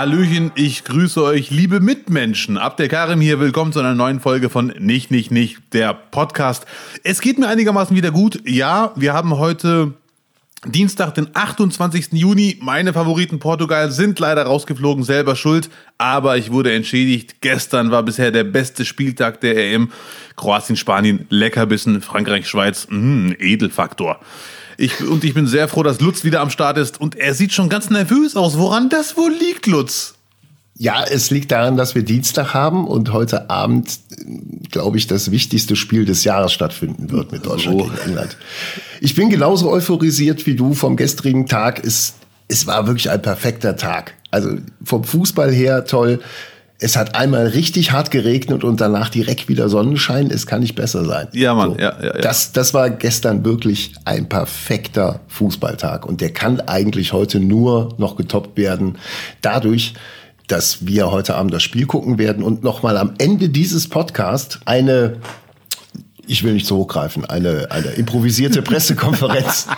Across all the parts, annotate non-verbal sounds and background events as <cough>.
Hallöchen, ich grüße euch, liebe Mitmenschen. Abdel Karim hier, willkommen zu einer neuen Folge von Nicht, Nicht, Nicht, der Podcast. Es geht mir einigermaßen wieder gut. Ja, wir haben heute Dienstag, den 28. Juni. Meine Favoriten Portugal sind leider rausgeflogen, selber schuld. Aber ich wurde entschädigt. Gestern war bisher der beste Spieltag der EM. Kroatien, Spanien, Leckerbissen, Frankreich, Schweiz, mh, Edelfaktor. Ich, und ich bin sehr froh, dass Lutz wieder am Start ist. Und er sieht schon ganz nervös aus. Woran das wohl liegt, Lutz? Ja, es liegt daran, dass wir Dienstag haben und heute Abend, glaube ich, das wichtigste Spiel des Jahres stattfinden wird mit Deutschland oh. gegen England. Ich bin genauso euphorisiert wie du vom gestrigen Tag. Es, es war wirklich ein perfekter Tag. Also vom Fußball her toll. Es hat einmal richtig hart geregnet und danach direkt wieder Sonnenschein. Es kann nicht besser sein. Ja, Mann. So, ja, ja, ja. Das, das war gestern wirklich ein perfekter Fußballtag. Und der kann eigentlich heute nur noch getoppt werden. Dadurch, dass wir heute Abend das Spiel gucken werden und nochmal am Ende dieses Podcasts eine, ich will nicht so hochgreifen, eine, eine improvisierte <laughs> Pressekonferenz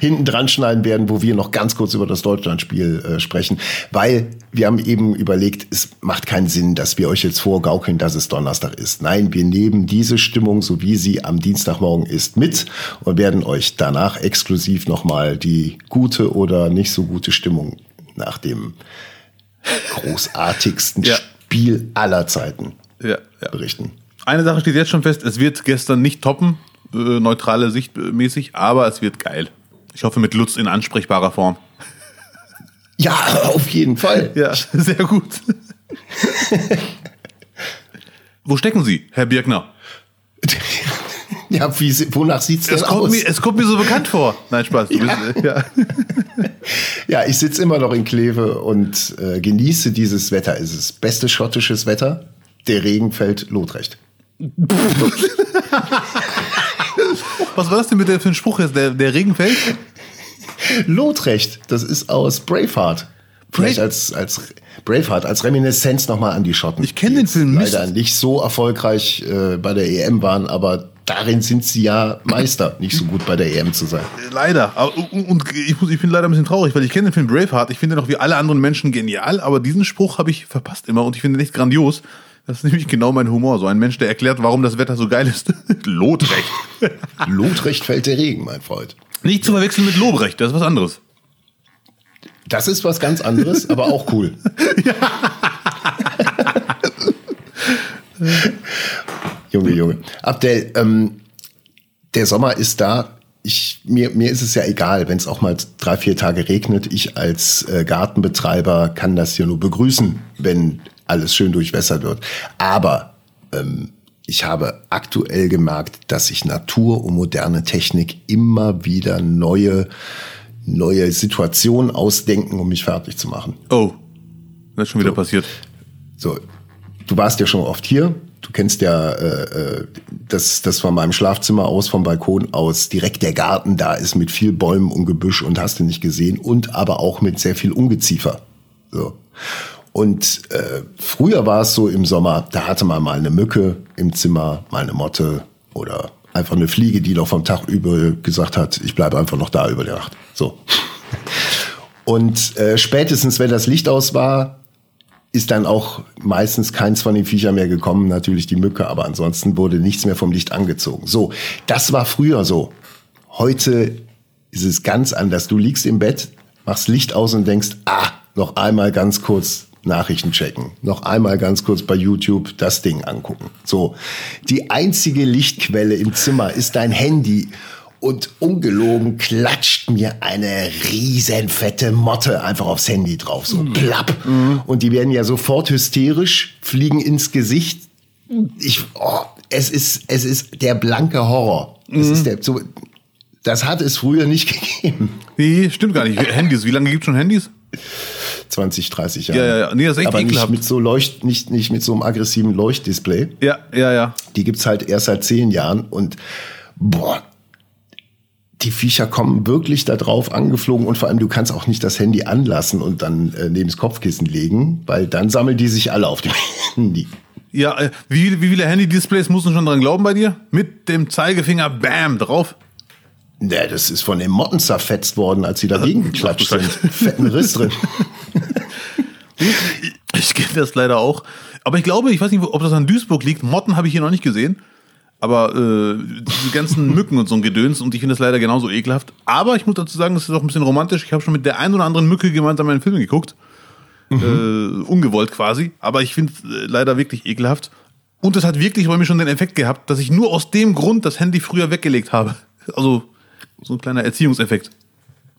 hinten dran schneiden werden, wo wir noch ganz kurz über das Deutschlandspiel äh, sprechen, weil wir haben eben überlegt, es macht keinen Sinn, dass wir euch jetzt vorgaukeln, dass es Donnerstag ist. Nein, wir nehmen diese Stimmung, so wie sie am Dienstagmorgen ist, mit und werden euch danach exklusiv nochmal die gute oder nicht so gute Stimmung nach dem großartigsten <laughs> ja. Spiel aller Zeiten ja, ja. berichten. Eine Sache steht jetzt schon fest, es wird gestern nicht toppen, äh, neutrale Sicht mäßig, aber es wird geil. Ich hoffe mit Lutz in ansprechbarer Form. Ja, auf jeden Fall. Ja, sehr gut. Wo stecken Sie, Herr Birkner? <laughs> Ja, wie, wonach sieht's denn es kommt aus? Mir, es kommt mir so bekannt vor. Nein, Spaß. Ja, bist, ja. <laughs> ja ich sitze immer noch in Kleve und äh, genieße dieses Wetter. Es ist beste schottisches Wetter. Der Regen fällt lotrecht. <laughs> Was war das denn mit der für ein Spruch jetzt? Der, der Regen fällt? Lotrecht, das ist aus Braveheart. Vielleicht als, als Braveheart, als Reminiszenz nochmal an die Schotten. Ich kenne den Film nicht. Leider nicht so erfolgreich äh, bei der EM waren, aber darin sind sie ja Meister, nicht so gut bei der EM zu sein. Leider. Und ich, muss, ich bin leider ein bisschen traurig, weil ich kenne den Film Braveheart. Ich finde noch wie alle anderen Menschen genial, aber diesen Spruch habe ich verpasst immer und ich finde ihn echt grandios. Das ist nämlich genau mein Humor. So ein Mensch, der erklärt, warum das Wetter so geil ist. <laughs> Lotrecht. Lotrecht fällt der Regen, mein Freund. Nicht zu verwechseln mit Lobrecht, das ist was anderes. Das ist was ganz anderes, aber auch cool. <laughs> Junge, Junge. Abdel, ähm, der Sommer ist da. Ich, mir, mir ist es ja egal, wenn es auch mal drei, vier Tage regnet. Ich als äh, Gartenbetreiber kann das ja nur begrüßen, wenn alles schön durchwässert wird. Aber ähm, ich habe aktuell gemerkt, dass sich Natur und moderne Technik immer wieder neue, neue Situationen ausdenken, um mich fertig zu machen. Oh, das ist schon wieder so. passiert. So, du warst ja schon oft hier. Du kennst ja äh, äh, das, das von meinem Schlafzimmer aus, vom Balkon aus, direkt der Garten da ist mit viel Bäumen und Gebüsch und hast du nicht gesehen und aber auch mit sehr viel Ungeziefer. So. Und äh, früher war es so im Sommer, da hatte man mal eine Mücke im Zimmer, mal eine Motte oder einfach eine Fliege, die noch vom Tag über gesagt hat, ich bleibe einfach noch da über die Nacht. So. Und äh, spätestens, wenn das Licht aus war, ist dann auch meistens keins von den Viechern mehr gekommen, natürlich die Mücke, aber ansonsten wurde nichts mehr vom Licht angezogen. So, das war früher so. Heute ist es ganz anders. Du liegst im Bett, machst Licht aus und denkst, ah, noch einmal ganz kurz Nachrichten checken. Noch einmal ganz kurz bei YouTube das Ding angucken. So. Die einzige Lichtquelle im Zimmer ist dein Handy. Und ungelogen klatscht mir eine riesenfette Motte einfach aufs Handy drauf. So mhm. plapp. Mhm. Und die werden ja sofort hysterisch, fliegen ins Gesicht. Ich, oh, es ist, es ist der blanke Horror. Mhm. Es ist der, so, das hat es früher nicht <laughs> gegeben. Wie? Stimmt gar nicht. Handys. Wie lange gibt es schon Handys? 20, 30 Jahren. Ja, ja, ja. Nee, das ist echt Aber nicht mit so Leucht, nicht, nicht mit so einem aggressiven Leuchtdisplay. Ja, ja, ja. Die gibt's halt erst seit zehn Jahren und boah, die Viecher kommen wirklich da drauf angeflogen und vor allem du kannst auch nicht das Handy anlassen und dann äh, neben das Kopfkissen legen, weil dann sammeln die sich alle auf dem <laughs> Handy. Ja, äh, wie, wie viele Handy-Displays musst du schon dran glauben bei dir? Mit dem Zeigefinger, bam, drauf? Ne, das ist von den Motten zerfetzt worden, als sie dagegen geklatscht sind. Fetten Riss drin. <laughs> Ich kenne das leider auch. Aber ich glaube, ich weiß nicht, ob das an Duisburg liegt. Motten habe ich hier noch nicht gesehen. Aber äh, diese ganzen <laughs> Mücken und so ein Gedöns und ich finde das leider genauso ekelhaft. Aber ich muss dazu sagen, das ist auch ein bisschen romantisch. Ich habe schon mit der einen oder anderen Mücke gemeinsam einen Film geguckt. Mhm. Äh, ungewollt quasi. Aber ich finde es äh, leider wirklich ekelhaft. Und es hat wirklich bei mir schon den Effekt gehabt, dass ich nur aus dem Grund das Handy früher weggelegt habe. Also so ein kleiner Erziehungseffekt.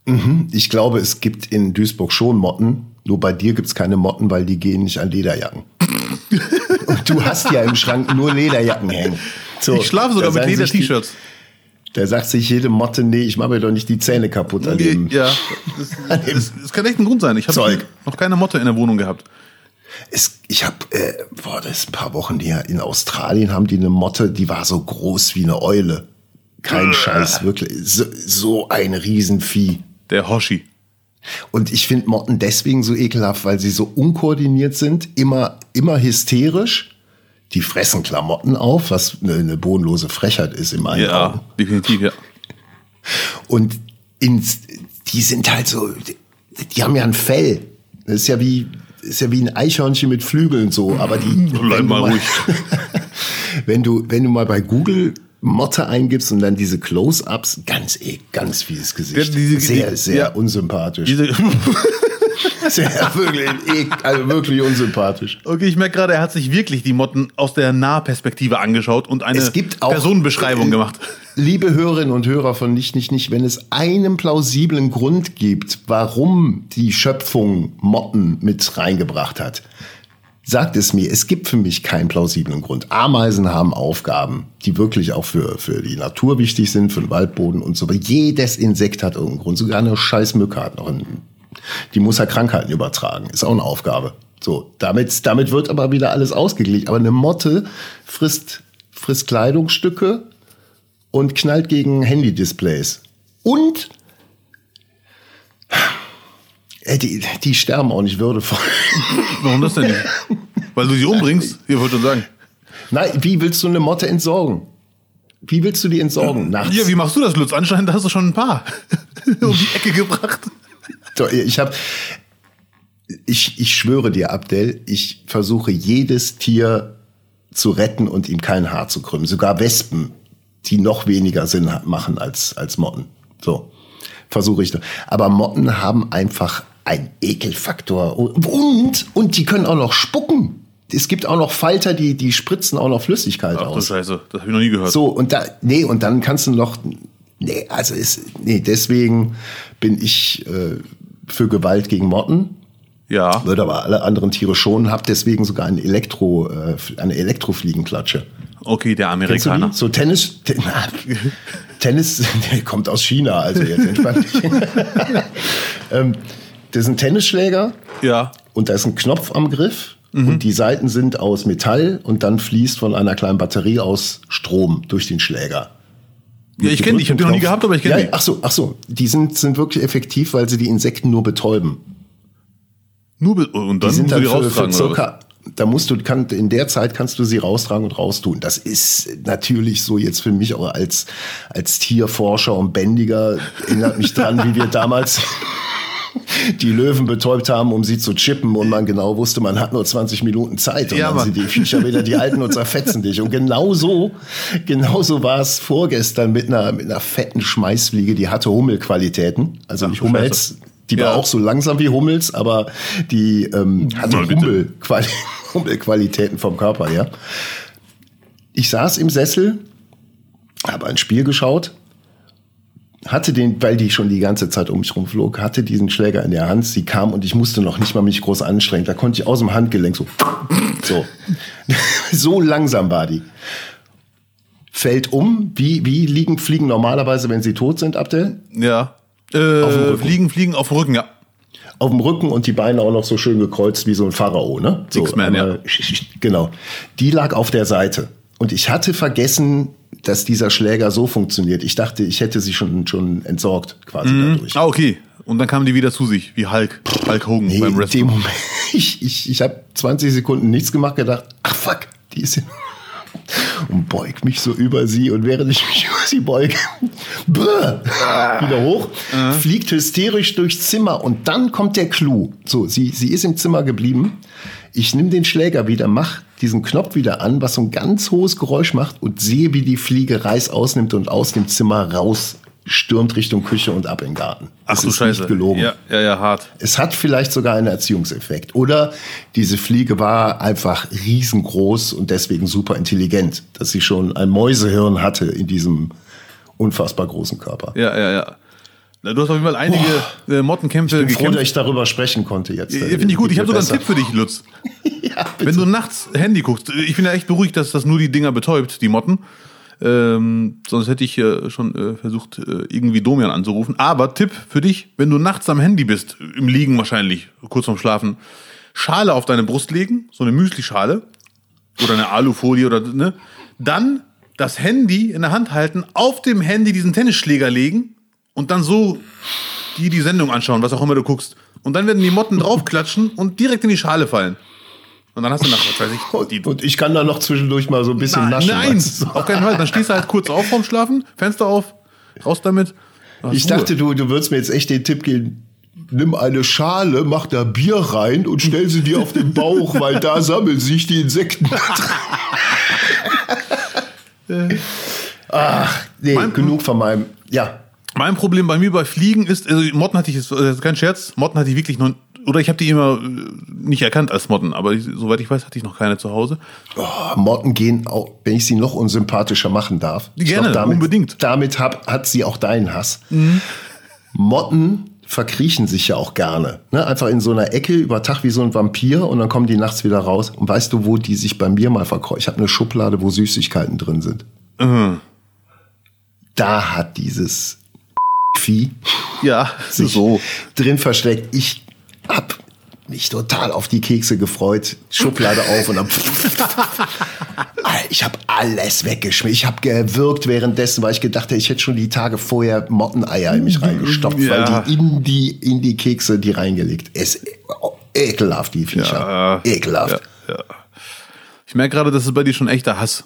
Mhm. Ich glaube, es gibt in Duisburg schon Motten. Nur bei dir gibt es keine Motten, weil die gehen nicht an Lederjacken. <laughs> Und du hast ja im Schrank nur Lederjacken hängen. So, ich schlafe sogar mit Leder-T-Shirts. Da sagt sich jede Motte, nee, ich mache mir doch nicht die Zähne kaputt an dem. Ja, <laughs> das, das, das kann echt ein Grund sein. Ich habe noch keine Motte in der Wohnung gehabt. Es, ich habe, äh, boah, das ist ein paar Wochen her, in Australien haben die eine Motte, die war so groß wie eine Eule. Kein äh. Scheiß, wirklich. So, so ein Riesenvieh. Der Hoshi. Und ich finde Motten deswegen so ekelhaft, weil sie so unkoordiniert sind, immer, immer hysterisch. Die fressen Klamotten auf, was eine, eine bodenlose Frechheit ist im einen Ja, Augen. definitiv, ja. Und ins, die sind halt so, die, die haben ja ein Fell. Das ist ja wie, ist ja wie ein Eichhörnchen mit Flügeln so, aber die. Bleib mal ruhig. <laughs> wenn du, wenn du mal bei Google Motte eingibst und dann diese Close-ups, ganz eh, ganz fieses Gesicht. Diese, sehr, sehr ja, unsympathisch. Diese <laughs> sehr, wirklich, eh, also wirklich unsympathisch. Okay, ich merke gerade, er hat sich wirklich die Motten aus der Nahperspektive angeschaut und eine Personenbeschreibung äh, gemacht. Liebe Hörerinnen und Hörer von Nicht, Nicht, Nicht, wenn es einen plausiblen Grund gibt, warum die Schöpfung Motten mit reingebracht hat, sagt es mir, es gibt für mich keinen plausiblen Grund. Ameisen haben Aufgaben, die wirklich auch für, für die Natur wichtig sind, für den Waldboden und so. Aber jedes Insekt hat irgendeinen Grund. Sogar eine scheiß Mücke hat noch einen, die muss ja Krankheiten übertragen. Ist auch eine Aufgabe. So, damit, damit wird aber wieder alles ausgeglichen. Aber eine Motte frisst, frisst Kleidungsstücke und knallt gegen Handy-Displays. Und äh, die, die sterben auch nicht würdevoll. <laughs> Warum das denn nicht? Weil du sie umbringst? Hier wollte ich sagen. Nein, wie willst du eine Motte entsorgen? Wie willst du die entsorgen? Nachts? Ja, wie machst du das, Lutz? Anscheinend hast du schon ein paar <laughs> um die Ecke gebracht. Ich habe, ich, ich schwöre dir, Abdel, ich versuche jedes Tier zu retten und ihm kein Haar zu krümmen. Sogar Wespen, die noch weniger Sinn machen als, als Motten. So, versuche ich. Aber Motten haben einfach ein Ekelfaktor. Und, und die können auch noch spucken. Es gibt auch noch Falter, die, die spritzen auch noch Flüssigkeit Ach, aus. Ach du Scheiße, das habe ich noch nie gehört. So, und da, nee, und dann kannst du noch, nee, also ist, nee, deswegen bin ich äh, für Gewalt gegen Motten. Ja. Würde aber alle anderen Tiere schon, hab deswegen sogar ein Elektro, äh, eine Elektrofliegenklatsche. Okay, der Amerikaner. So Tennis, ten, <laughs> Tennis, <laughs> der kommt aus China, also jetzt entspannt <laughs> ähm, das ist ein Tennisschläger. Ja. Und da ist ein Knopf am Griff. Mhm. Und die Seiten sind aus Metall und dann fließt von einer kleinen Batterie aus Strom durch den Schläger. Ja, ich kenne die. Ich habe die noch nie gehabt, aber ich kenne ja, die. Ach so, ach so. Die sind, sind wirklich effektiv, weil sie die Insekten nur betäuben. Nur be und dann die sind dann die für, für circa, da musst du, kann, in der Zeit kannst du sie raustragen und raustun. Das ist natürlich so jetzt für mich auch als, als Tierforscher und Bändiger, erinnert mich dran, wie wir <laughs> damals die Löwen betäubt haben, um sie zu chippen und man genau wusste, man hat nur 20 Minuten Zeit und ja, dann sind die Viecher wieder die alten und zerfetzen dich. Und genauso, genauso war es vorgestern mit einer, mit einer fetten Schmeißfliege, die hatte Hummelqualitäten. Also nicht Hummels, die ja. war auch so langsam wie Hummels, aber die ähm, hatte Hummelquali <laughs> Hummelqualitäten vom Körper her. Ich saß im Sessel, habe ein Spiel geschaut hatte den, weil die schon die ganze Zeit um mich rumflog, hatte diesen Schläger in der Hand. Sie kam und ich musste noch nicht mal mich groß anstrengen. Da konnte ich aus dem Handgelenk so, so, <laughs> so langsam war die. Fällt um. Wie, wie liegen Fliegen normalerweise, wenn sie tot sind, Abdel? Ja. Äh, fliegen, fliegen auf dem Rücken, ja. Auf dem Rücken und die Beine auch noch so schön gekreuzt wie so ein Pharao, ne? So, X-Men, ja. <laughs> Genau. Die lag auf der Seite. Und ich hatte vergessen, dass dieser Schläger so funktioniert. Ich dachte, ich hätte sie schon, schon entsorgt, quasi mhm. dadurch. Ah, okay. Und dann kamen die wieder zu sich, wie Hulk, Hulk Hogan nee, beim Wrestling. Moment, <laughs> ich, ich, ich habe 20 Sekunden nichts gemacht, gedacht, ach fuck, die ist hier. <laughs> und beug mich so über sie und während ich mich <laughs> über sie beuge, wieder hoch, fliegt hysterisch durchs Zimmer und dann kommt der Clou. So, sie, sie ist im Zimmer geblieben. Ich nehme den Schläger wieder, mach diesen Knopf wieder an, was so ein ganz hohes Geräusch macht und sehe, wie die Fliege Reis ausnimmt und aus dem Zimmer raus stürmt Richtung Küche und ab in den Garten. Ach Das du ist Scheiße. Nicht gelogen. Ja, ja, ja, hart. Es hat vielleicht sogar einen Erziehungseffekt. Oder diese Fliege war einfach riesengroß und deswegen super intelligent, dass sie schon ein Mäusehirn hatte in diesem unfassbar großen Körper. Ja, ja, ja. Du hast auf jeden Fall einige äh, Mottenkämpfe Ich bin froh, dass gekämpft. ich darüber sprechen konnte jetzt. Ja, Finde ich gut. Ich habe sogar einen Tipp für dich, Lutz. <laughs> ja, Wenn du nachts Handy guckst, ich bin ja echt beruhigt, dass das nur die Dinger betäubt, die Motten. Ähm, sonst hätte ich äh, schon äh, versucht, äh, irgendwie Domian anzurufen. Aber Tipp für dich, wenn du nachts am Handy bist, im Liegen wahrscheinlich, kurz vorm Schlafen, Schale auf deine Brust legen, so eine Müslischale oder eine Alufolie oder ne, dann das Handy in der Hand halten, auf dem Handy diesen Tennisschläger legen und dann so die die Sendung anschauen, was auch immer du guckst. Und dann werden die Motten draufklatschen und direkt in die Schale fallen. Und dann hast du nach, was weiß ich, die, Und, ich kann da noch zwischendurch mal so ein bisschen Nein, naschen. nein, weißt du? auf keinen Fall. Dann stehst du halt kurz auf vorm Schlafen, Fenster auf, raus damit. Ich Ruhe. dachte, du, du würdest mir jetzt echt den Tipp geben, nimm eine Schale, mach da Bier rein und stell sie dir auf den Bauch, weil da sammeln sich die Insekten. <laughs> Ach, nee, Mein- genug von meinem, ja. Mein Problem bei mir bei Fliegen ist, also Motten hatte ich, das ist kein Scherz, Motten hatte ich wirklich noch, oder ich habe die immer äh, nicht erkannt als Motten, aber ich, soweit ich weiß, hatte ich noch keine zu Hause. Oh, Motten gehen auch, wenn ich sie noch unsympathischer machen darf. Gerne, damit, unbedingt. Damit hab, hat sie auch deinen Hass. Motten verkriechen sich ja auch gerne. Ne? Einfach in so einer Ecke über Tag wie so ein Vampir und dann kommen die nachts wieder raus. Und weißt du, wo die sich bei mir mal verkreuchen? Ich habe eine Schublade, wo Süßigkeiten drin sind. Mhm. Da hat dieses Vieh Ja, sich so. drin versteckt. Ich hab mich total auf die Kekse gefreut. Schublade auf und dann. <laughs> ich habe alles weggeschmissen. Ich habe gewirkt währenddessen, weil ich gedacht hätte, ich hätte schon die Tage vorher Motteneier in mich reingestopft, Ja. weil die in die in die Kekse die reingelegt. Es oh, ekelhaft die Viecher. Ja. ekelhaft. Ja. Ich merke gerade, das ist bei dir schon echter Hass.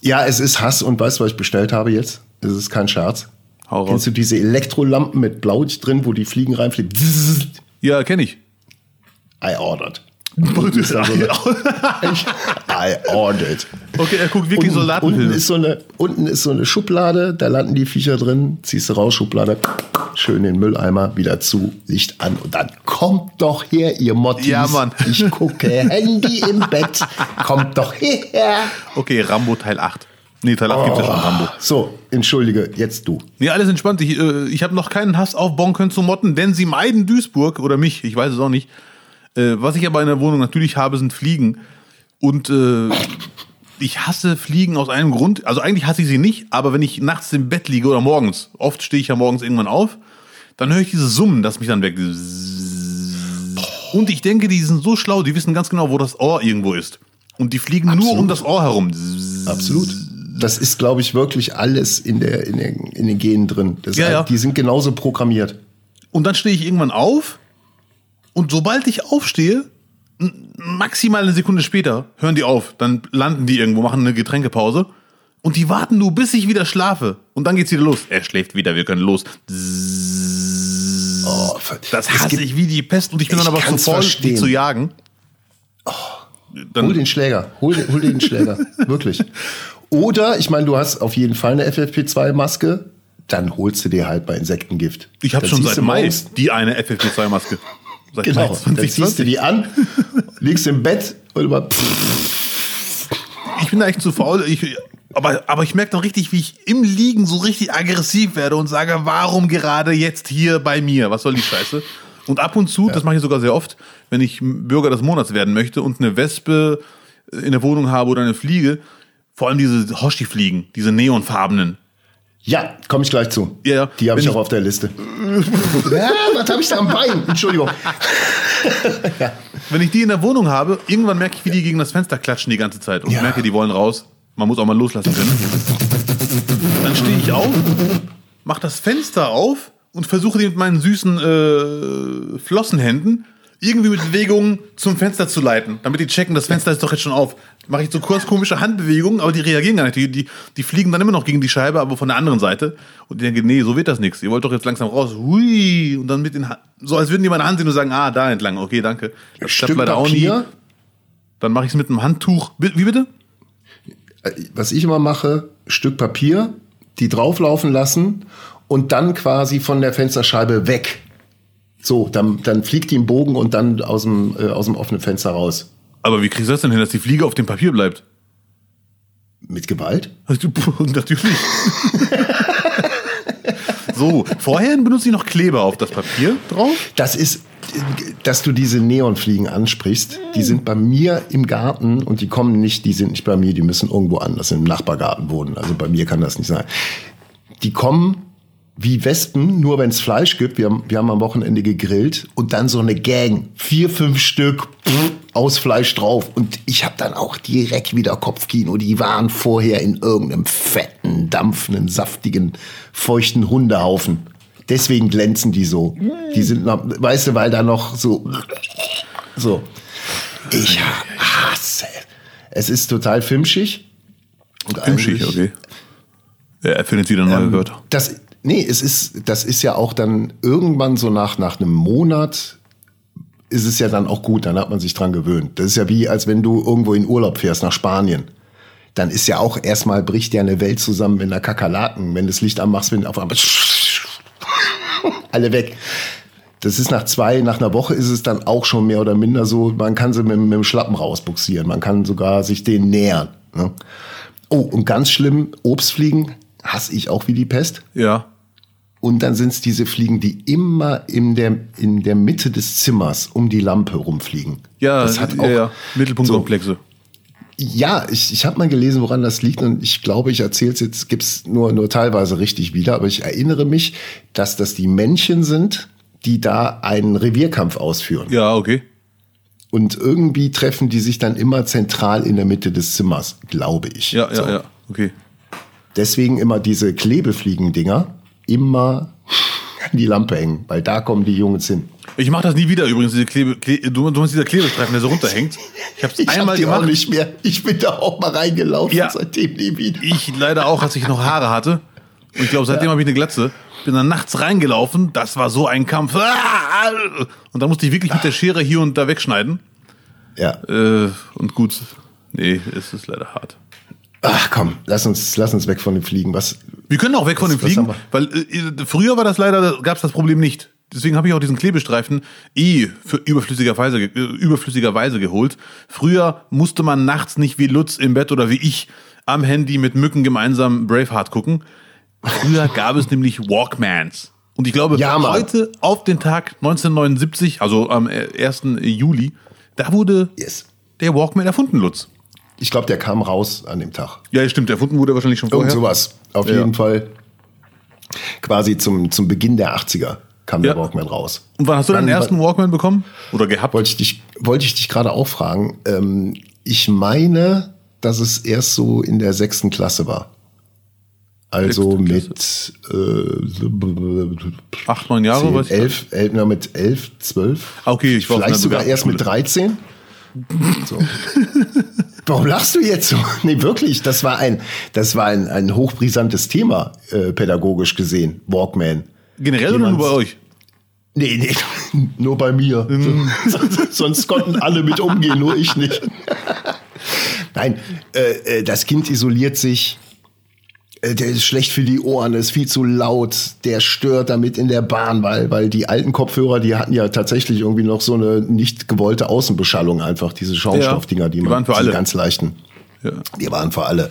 Ja, es ist Hass und weißt du, was ich bestellt habe jetzt? Es ist kein Scherz. Hau. Kennst du diese Elektrolampen mit Blaulicht drin, wo die Fliegen reinfliegen? <laughs> Ja, kenne ich. I ordered. Ist <laughs> dann so eine- Ich- <laughs> I ordered. okay, er guckt wirklich Unten, unten, Soldatenfilme. ist so eine, unten ist so eine Schublade, da landen die Viecher drin, ziehst du raus, Schublade, schön in den Mülleimer, wieder zu, Licht an und dann kommt doch her, ihr Mottis. Ja, Mann. Ich gucke Handy im Bett, kommt doch her. Okay, Rambo Teil 8. Nee, Teil 8 gibt's ja schon, Rambo. So, entschuldige, jetzt du. Nee, alles entspannt. Ich, äh, ich habe noch keinen Hass aufbauen können zu Motten, denn sie meiden Duisburg oder mich, ich weiß es auch nicht. Äh, was ich aber in der Wohnung natürlich habe, sind Fliegen. Und äh, ich hasse Fliegen aus einem Grund. Also eigentlich hasse ich sie nicht, aber wenn ich nachts im Bett liege oder morgens, oft stehe ich ja morgens irgendwann auf, dann höre ich dieses Summen, das mich dann weg. Und ich denke, die sind so schlau, die wissen ganz genau, wo das Ohr irgendwo ist. Und die fliegen nur Absolut. um das Ohr herum. Absolut. Das ist, glaube ich, wirklich alles in, der, in, den, in den Genen drin. Ja, ist, ja. Die sind genauso programmiert. Und dann stehe ich irgendwann auf und sobald ich aufstehe, maximal eine Sekunde später, hören die auf. Dann landen die irgendwo, machen eine Getränkepause und die warten nur, bis ich wieder schlafe. Und dann geht's wieder los. Er schläft wieder, wir können los. Oh, Das hasse gibt- ich wie die Pest und ich bin Ich dann aber zu voll, die zu jagen. Dann, Hol den Schläger, hol, hol den Schläger, <laughs> wirklich. Oder, ich meine, du hast auf jeden Fall eine FFP2-Maske, dann holst du dir halt bei Insektengift. ich habe schon seit Mai die eine FFP2-Maske. Seit Genau, Mai dann ziehst du 2020. die an, liegst im Bett und immer Ich bin da echt zu faul. Ich, aber, aber ich merke dann richtig, wie ich im Liegen so richtig aggressiv werde und sage, warum gerade jetzt hier bei mir? Was soll die Scheiße? Und ab und zu, das mache ich sogar sehr oft, wenn ich Bürger des Monats werden möchte und eine Wespe in der Wohnung habe oder eine Fliege, vor allem diese Hoshi-Fliegen, diese neonfarbenen. Ja, komme ich gleich zu. Ja, ja. Die habe ich ich- auch auf der Liste. <laughs> ja, was habe ich da am Bein? Entschuldigung. <laughs> Wenn ich die in der Wohnung habe, irgendwann merke ich, wie die gegen das Fenster klatschen die ganze Zeit und Ja. merke, die wollen raus. Man muss auch mal loslassen können. Dann stehe ich auf, mache das Fenster auf und versuche die mit meinen süßen äh, Flossenhänden irgendwie mit Bewegungen zum Fenster zu leiten, damit die checken, das Fenster ist doch jetzt schon auf. Mache ich so kurz komische Handbewegungen, aber die reagieren gar nicht. Die, die, die fliegen dann immer noch gegen die Scheibe, aber von der anderen Seite. Und die denken, nee, so wird das nichts. Ihr wollt doch jetzt langsam raus. Hui. Und dann mit den, Ha- so als würden die meine Hand sehen und sagen, ah, da entlang. Okay, danke. Das klappt leider auch nie. Dann mache ich es mit einem Handtuch. Wie bitte? was ich immer mache, Stück Papier, die drauflaufen lassen und dann quasi von der Fensterscheibe weg. So, dann, dann fliegt die im Bogen und dann aus dem, äh, aus dem offenen Fenster raus. Aber wie kriegst du das denn hin, dass die Fliege auf dem Papier bleibt? Mit Gewalt? Also, <laughs> Natürlich. <laughs> so, vorher benutze ich noch Kleber auf das Papier drauf. Das ist, dass du diese Neonfliegen ansprichst, die sind bei mir im Garten und die kommen nicht, die sind nicht bei mir, die müssen irgendwo anders im Nachbargarten wohnen. Also bei mir kann das nicht sein. Die kommen wie Wespen, nur wenn es Fleisch gibt. Wir haben, wir haben am Wochenende gegrillt und dann so eine Gang, vier, fünf Stück pff, aus Fleisch drauf. Und ich habe dann auch direkt wieder Kopfkino. Die waren vorher in irgendeinem fetten, dampfenden, saftigen, feuchten Hundehaufen. Deswegen glänzen die so. Die sind noch, weißt du, weil da noch so, so. Ich hasse. Es ist total filmschig. Und eigentlich- okay. Er erfindet wieder neue Wörter. das, nee, es ist, das ist ja auch dann irgendwann so nach, nach einem Monat ist es ja dann auch gut, dann hat man sich dran gewöhnt. Das ist ja wie, als wenn du irgendwo in Urlaub fährst nach Spanien. Dann ist ja auch erstmal bricht ja eine Welt zusammen, wenn da Kakerlaken, wenn das Licht anmachst, wenn auf einmal <laughs> alle weg. Das ist nach zwei, nach einer Woche ist es dann auch schon mehr oder minder so, man kann sie mit, mit dem Schlappen rausbuxieren, man kann sogar sich denen nähern. Ne? Oh, und ganz schlimm, Obstfliegen hasse ich auch wie die Pest. Ja. Und dann sind es diese Fliegen, die immer in der, in der Mitte des Zimmers um die Lampe rumfliegen. Ja, das hat ja, auch, ja. Mittelpunktkomplexe. ja, ich, ich habe mal gelesen, woran das liegt und ich glaube, ich erzähle es jetzt, gibt's nur, nur teilweise richtig wieder, aber ich erinnere mich, dass das die Männchen sind, die da einen Revierkampf ausführen. Ja, okay. Und irgendwie treffen die sich dann immer zentral in der Mitte des Zimmers, glaube ich. Ja, ja, So. ja. Okay. Deswegen immer diese Klebefliegendinger immer an die Lampe hängen, weil da kommen die Jungs hin. Ich mache das nie wieder übrigens, diese Klebe, Kle du, du meinst dieser Klebestreifen, der so runterhängt. Ich habe es einmal hab die auch gemacht. nicht mehr. Ich bin da auch mal reingelaufen, Ja. seitdem nie wieder. Ich leider auch, als ich noch Haare hatte. Und ich glaube, seitdem habe ich eine Glatze. Bin dann nachts reingelaufen. Das war so ein Kampf. Und dann musste ich wirklich mit der Schere hier und da wegschneiden. Ja. Äh, und gut, nee, es ist leider hart. Ach komm, lass uns, lass uns weg von den Fliegen. Was? Wir können auch weg von den Fliegen, weil äh, früher war das leider, gab es das Problem nicht. Deswegen habe ich auch diesen Klebestreifen eh für überflüssigerweise, ge- äh, überflüssigerweise geholt. Früher musste man nachts nicht wie Lutz im Bett oder wie ich am Handy mit Mücken gemeinsam Braveheart gucken. Früher gab es nämlich Walkmans. Und ich glaube, Ja, heute auf den Tag 1979, also am äh, 1. Juli, da wurde Yes. der Walkman erfunden, Lutz. Ich glaube, der kam raus an dem Tag. Ja, stimmt, erfunden wurde er wahrscheinlich schon vorher. sowas. Auf Ja. jeden Fall. Quasi zum, zum Beginn der 80er kam Ja. der Walkman raus. Und wann hast du deinen ersten Walkman bekommen? Oder gehabt? Wollte ich dich, wollte ich dich gerade auch fragen. Ähm, ich meine, dass es erst so in der sechsten Klasse war. Also mit äh, Acht, neun Jahre, zehn, weiß ich elf, elf, na, mit elf, zwölf. Ah, okay, ich war Vielleicht sogar erst mit Begabtenschule. 13. So. <laughs> Warum lachst du jetzt so? <laughs> Nee, wirklich, das war ein, das war ein, ein hochbrisantes Thema, äh, pädagogisch gesehen, Walkman. Generell oder nur bei euch? Nee, nee, <laughs> nur bei mir. Mhm. So, sonst konnten alle mit umgehen, nur ich nicht. <laughs> Nein, äh, äh, das Kind isoliert sich. Äh, Der ist schlecht für die Ohren, ist viel zu laut, der stört damit in der Bahn, weil, weil die alten Kopfhörer, die hatten ja tatsächlich irgendwie noch so eine nicht gewollte Außenbeschallung einfach, diese Schaumstoffdinger, die, die man, waren für alle. ganz leichten. Ja. Die waren für alle.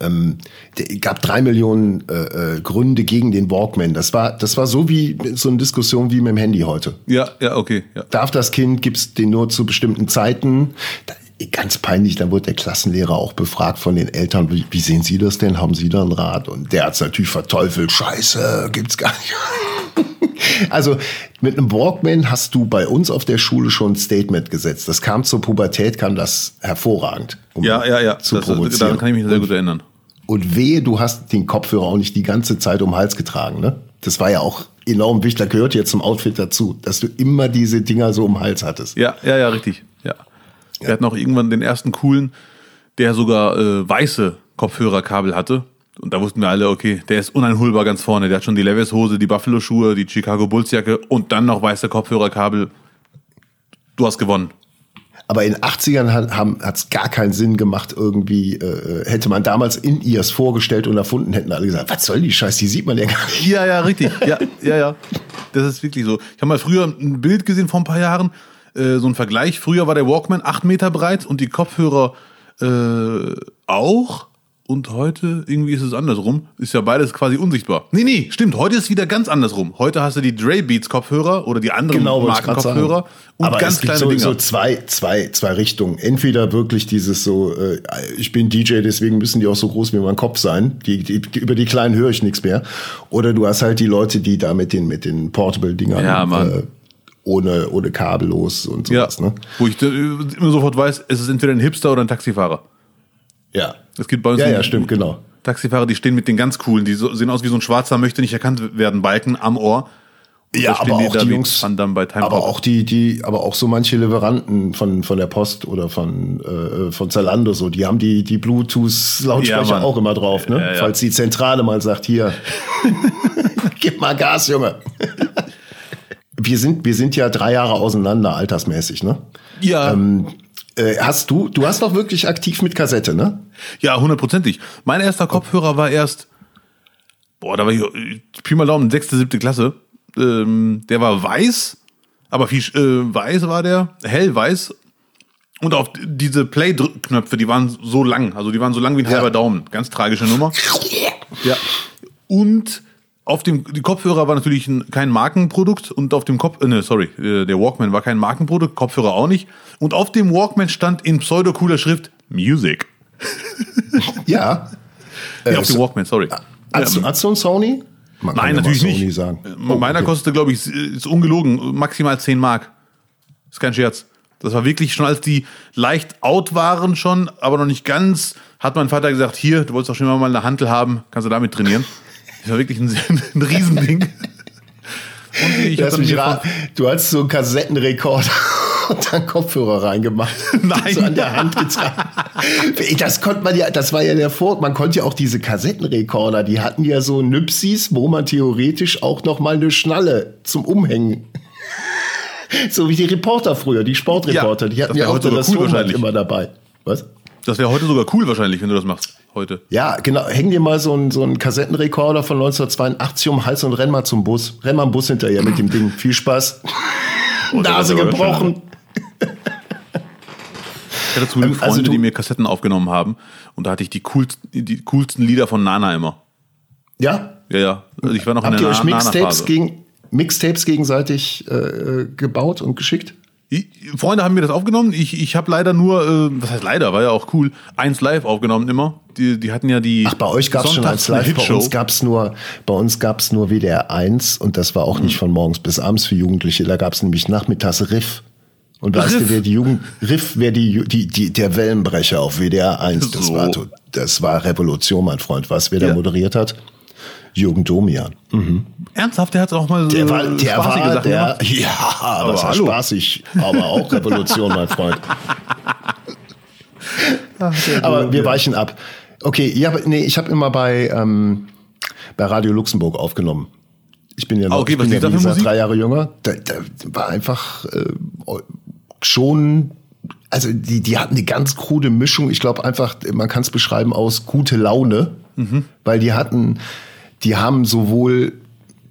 Ähm, es gab drei Millionen äh, äh, Gründe gegen den Walkman. Das war, das war so wie so eine Diskussion wie mit dem Handy heute. Ja, ja, okay. Ja. Darf das Kind, gibt's den nur zu bestimmten Zeiten? Da, ganz peinlich, dann wurde der Klassenlehrer auch befragt von den Eltern, wie, wie sehen Sie das denn? Haben Sie da ein Rad? Und der hat's natürlich verteufelt. Scheiße, gibt's gar nicht. <laughs> also mit einem Walkman hast du bei uns auf der Schule schon ein Statement gesetzt. Das kam zur Pubertät, kam das hervorragend. um Ja, ja, ja. Zu Das, provozieren. daran kann ich mich sehr gut erinnern. Und wehe, du hast den Kopfhörer auch nicht die ganze Zeit um den Hals getragen, ne? Das war ja auch enorm wichtig. Da gehört jetzt zum Outfit dazu, dass du immer diese Dinger so im Hals hattest. Ja, ja, ja, richtig. Ja. Wir hatten auch irgendwann den ersten coolen, der sogar äh, weiße Kopfhörerkabel hatte. Und da wussten wir alle, okay, der ist uneinholbar ganz vorne. Der hat schon die Levis-Hose, die Buffalo-Schuhe, die Chicago Bulls-Jacke und dann noch weiße Kopfhörerkabel. Du hast gewonnen. Aber in den 80ern hat es gar keinen Sinn gemacht, irgendwie, äh, hätte man damals in IAS vorgestellt und erfunden, hätten alle gesagt, was soll die Scheiße, die sieht man ja gar nicht. Ja, ja, richtig. Ja, ja, ja. Das ist wirklich so. Ich habe mal früher ein Bild gesehen vor ein paar Jahren, äh, so ein Vergleich. Früher war der Walkman acht Meter breit und die Kopfhörer äh, auch. Und heute, irgendwie ist es andersrum. Ist ja beides quasi unsichtbar. Nee, nee, stimmt. Heute ist es wieder ganz andersrum. Heute hast du die Dre Beats Kopfhörer oder die anderen Genau, Marken. Kopfhörer und Aber ganz es gibt kleine so, Dinger. so zwei, zwei, zwei Richtungen. Entweder wirklich dieses so, äh, ich bin DJ, deswegen müssen die auch so groß wie mein Kopf sein. Die, die, über die kleinen höre ich nichts mehr. Oder du hast halt die Leute, die da mit den, mit den Portable-Dingern Ja, Mann. äh, ohne, ohne kabellos und ja, sowas. Ne? wo ich immer sofort weiß, es ist entweder ein Hipster oder ein Taxifahrer. Ja. Es gibt bei uns Ja, ja, stimmt, genau. Taxifahrer, die stehen mit den ganz coolen, die so, sehen aus wie so ein schwarzer, möchte nicht erkannt werden, Balken am Ohr. Und Ja, aber die auch die Jungs, aber auch die, die, aber auch so manche Lieferanten von, von der Post oder von, äh, von Zalando so, die haben die, die Ja, Bluetooth-Lautsprecher Mann. auch immer drauf, ne? Ja, ja. Falls die Zentrale mal sagt, hier, <laughs> gib mal Gas, Junge. <laughs> wir sind, wir sind ja drei Jahre auseinander, altersmäßig, ne? Ja, Ähm, äh, hast du, du hast doch wirklich aktiv mit Kassette, ne? ja, hundertprozentig. Mein erster Kopfhörer war erst, boah, da war ich, Pi mal Daumen, sechste, siebte Klasse. Ähm, der war weiß, aber viel äh, weiß war der, hellweiß. Und auf diese Play-Knöpfe, die waren so lang, also die waren so lang wie ein Ja. halber Daumen. Ganz tragische Nummer. Ja. Und auf dem, die Kopfhörer war natürlich ein, kein Markenprodukt und auf dem Kopf, äh, ne, sorry, äh, der Walkman war kein Markenprodukt, Kopfhörer auch nicht. Und auf dem Walkman stand in pseudo-cooler Schrift Music. <laughs> Ja. Ja, Äh, auf dem Walkman, sorry. Hast, Ja, du, hast du einen Sony? Man Nein, natürlich Sony nicht. Sagen. Oh, Meiner okay. kostete, glaube ich, ist ungelogen, maximal 10 Mark. Ist kein Scherz. Das war wirklich schon, als die leicht out waren schon, aber noch nicht ganz, hat mein Vater gesagt, hier, du wolltest doch schon mal eine Hantel haben, kannst du damit trainieren. Das war wirklich ein, <laughs> ein Riesending. Und ich raten, du hast so einen Kassettenrekord <laughs> und dann Kopfhörer reingemacht. Nein. So an der Hand getragen. Das konnte man ja, das war ja der Vor, man konnte ja auch diese Kassettenrekorder, die hatten ja so Nüpsis, wo man theoretisch auch noch mal eine Schnalle zum Umhängen. <laughs> So wie die Reporter früher, die Sportreporter, Ja, die hatten ja auch heute das cool Tonband immer dabei. Was? Das wäre heute sogar cool wahrscheinlich, wenn du das machst. Heute. Ja, genau. Häng dir mal so einen, so einen Kassettenrekorder von 1982 um den Hals und renn mal zum Bus. Renn mal am Bus hinterher mit dem Ding. Viel Spaß. <laughs> der Nase gebrochen. Ich hatte zum Glück Ähm, also Freunde, die mir Kassetten aufgenommen haben und da hatte ich die coolsten, die coolsten Lieder von Nana immer. Ja? Ja, ja. Also ich war noch Habt in ihr der euch Na- Mixtapes, gegen, Mixtapes gegenseitig äh, gebaut und geschickt? Freunde haben mir das aufgenommen. Ich, ich habe leider nur, äh, was heißt leider, war ja auch cool, eins live aufgenommen immer. Die, die hatten ja die. Ach, bei euch gab es schon eins live. Bei uns gab es nur, bei uns gab's nur WDR 1 und das war auch Mhm. nicht von morgens bis abends für Jugendliche. Da gab es nämlich nachmittags Riff. Und weißt du, wer die Jugend, Riff, wer die, die, die, der Wellenbrecher auf WDR 1, das, So. war, das war Revolution, mein Freund. Was, wer da Ja. moderiert hat? Jürgen Domian. Ernsthaft, der hat auch mal so Der war, der spaßige war, Sachen der, gemacht. <laughs> ja, aber das war spaßig, aber auch <laughs> Revolution, mein Freund. aber wir weichen ab. Okay, ja, nee, ich habe immer bei, ähm, bei Radio Luxemburg aufgenommen. Ich bin ja noch, Ah, okay, ich bin ja wie gesagt drei Jahre jünger. Da, da war einfach äh, schon, also die, die hatten eine ganz krude Mischung. Ich glaube einfach, man kann es beschreiben aus gute Laune, Mhm. weil die hatten, die haben sowohl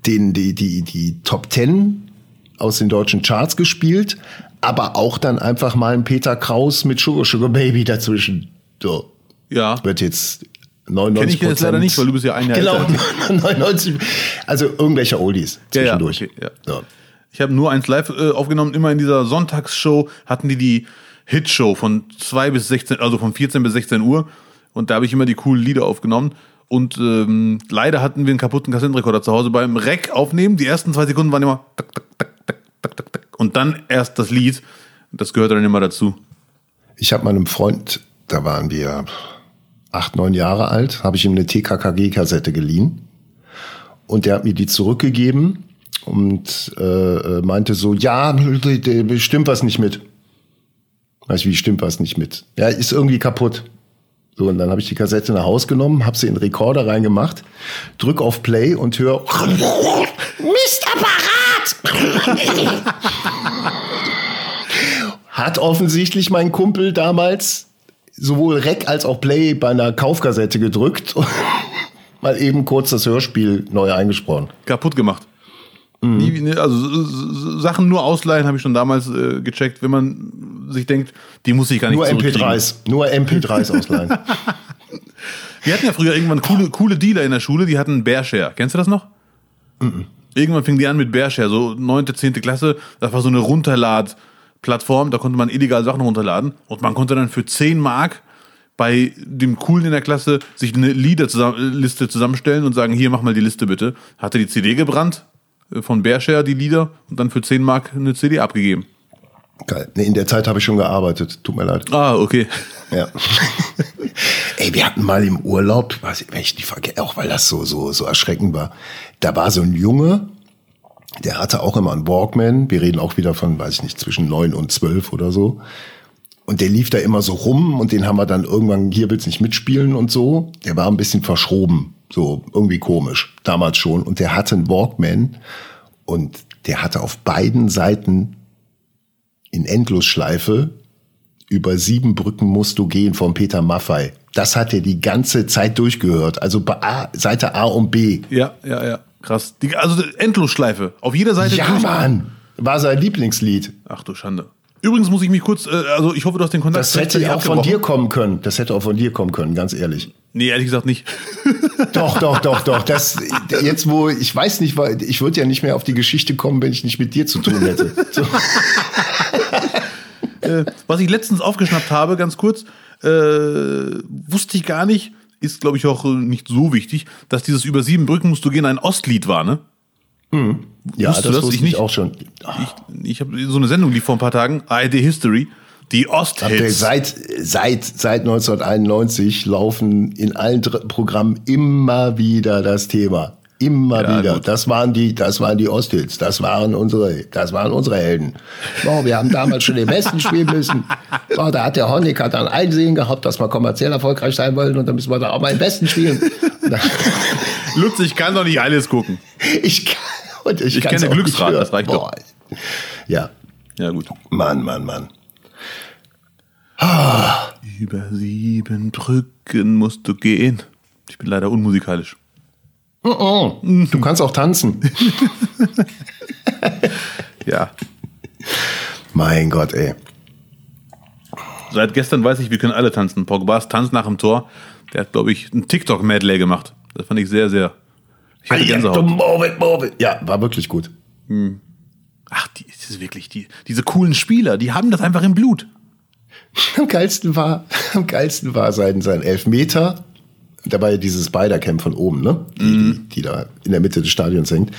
den, die, die, die Top Ten aus den deutschen Charts gespielt, aber auch dann einfach mal ein Peter Kraus mit Sugar Sugar Baby dazwischen. So, Ja. wird jetzt 99 Kenn ich jetzt leider nicht, weil du bist ja ein Jahr Genau, älter. 99. <laughs> Also irgendwelche Oldies Ja, ja, zwischendurch. okay, ja. Ja. Ich habe nur eins live äh, aufgenommen. Immer in dieser Sonntagsshow hatten die die Hitshow von 2 bis 16, also von 14 bis 16 Uhr. Und da habe ich immer die coolen Lieder aufgenommen. Und ähm, leider hatten wir einen kaputten Kassettenrekorder zu Hause beim Rec aufnehmen. Die ersten zwei Sekunden waren immer tak, tak, tak, tak, tak, tak, und dann erst das Lied. Das gehört dann immer dazu. Ich habe meinem Freund, da waren wir acht, neun Jahre alt, habe ich ihm eine TKKG-Kassette geliehen. Und der hat mir die zurückgegeben. und äh, meinte so, ja, stimmt was nicht mit. Weißt du, wie stimmt was nicht mit? Ja, ist irgendwie kaputt. So, und dann habe ich die Kassette nach Hause genommen, habe sie in den Rekorder reingemacht, drück auf Play und höre Mistapparat! Hat offensichtlich mein Kumpel damals sowohl Rec als auch Play bei einer Kaufkassette gedrückt, <laughs> mal eben kurz das Hörspiel neu eingesprochen. Kaputt gemacht. Mhm. also Sachen nur ausleihen habe ich schon damals äh, gecheckt, wenn man sich denkt, die muss ich gar nicht Nur MP3s, nur MP3s ausleihen. <laughs> Wir hatten ja früher irgendwann coole, coole Dealer in der Schule, die hatten Bearshare. Kennst du das noch? Mhm. Irgendwann fing die an mit Bearshare, so neunte, zehnte Klasse. Das war so eine Runterlad-Plattform, da konnte man illegal Sachen runterladen und man konnte dann für 10 Mark bei dem Coolen in der Klasse sich eine Liederliste zusammenstellen und sagen, hier mach mal die Liste bitte. Hatte die CD gebrannt, äh, von Bearshare die Lieder und dann für 10 Mark eine CD abgegeben. Geil. Nee, in der Zeit habe ich schon gearbeitet. Tut mir leid. Ah, okay. Ja. <laughs> Ey, wir hatten mal im Urlaub, weiß ich, wenn ich die vergesse, auch weil das so, so, so erschreckend war. Da war so ein Junge, der hatte auch immer einen Walkman. Wir reden auch wieder von, weiß ich nicht, zwischen neun und zwölf oder so. Und der lief da immer so rum und den haben wir dann irgendwann, hier willst nicht mitspielen und so. Der war ein bisschen verschroben. So irgendwie komisch, damals schon. Und der hatte einen Walkman und der hatte auf beiden Seiten in Endlosschleife über sieben Brücken musst du gehen von Peter Maffei. Das hat er die ganze Zeit durchgehört. Also A, Seite A und B. Ja, ja, ja. Krass. Die, also Endlosschleife. Auf jeder Seite. Ja, Mann. War sein Lieblingslied. Ach du Schande. Übrigens muss ich mich kurz, äh, also ich hoffe, du hast den Kontakt. Das hätte auch von dir kommen können. Das hätte auch von dir kommen können, ganz ehrlich. Nee, ehrlich gesagt nicht. <laughs> Doch, doch, doch, doch. Das, jetzt, wo, ich weiß nicht, weil ich würde ja nicht mehr auf die Geschichte kommen, wenn ich nicht mit dir zu tun hätte. So. <laughs> äh, was ich letztens aufgeschnappt habe, ganz kurz, äh, wusste ich gar nicht, ist glaube ich auch nicht so wichtig, dass dieses über sieben Brücken musst du gehen ein Ostlied war, ne? Hm. Ja, Wusstest das, das wusste ich nicht. auch schon. Ich, ich habe so eine Sendung, die vor ein paar Tagen, ARD History, die Osthits. Seit, seit, seit 1991 laufen in allen Programmen immer wieder das Thema. Immer ja, wieder. Gut. Das waren die, das waren die Osthits. Das waren unsere, das waren unsere Helden. Oh, wir haben damals schon den Besten spielen müssen. Oh, da hat der Honecker dann Einsehen gehabt, dass wir kommerziell erfolgreich sein wollen und dann müssen wir da auch mal den Besten spielen. <laughs> Lutz, ich kann doch nicht alles gucken. Ich kann, und ich, ich kenne Glücksrad, das reicht Boah. doch. Ja. Ja, gut. Mann, Mann, Mann. Ah. Über sieben Brücken musst du gehen. Ich bin leider unmusikalisch. Oh, oh. Du kannst auch tanzen. <laughs> ja. Mein Gott, ey. Seit gestern weiß ich, wir können alle tanzen. Pogbas Tanz nach dem Tor. Der hat, glaube ich, ein TikTok-Medley gemacht. Das fand ich sehr, sehr. Ich hatte Gänsehaut. Ja, war wirklich gut. Hm. Ach, die, das ist wirklich die, diese coolen Spieler, die haben das einfach im Blut. Am geilsten war, am geilsten war sein, sein Elfmeter. Da war ja dieses Spider-Camp von oben, ne? Die, mm. die, da in der Mitte des Stadions hängt.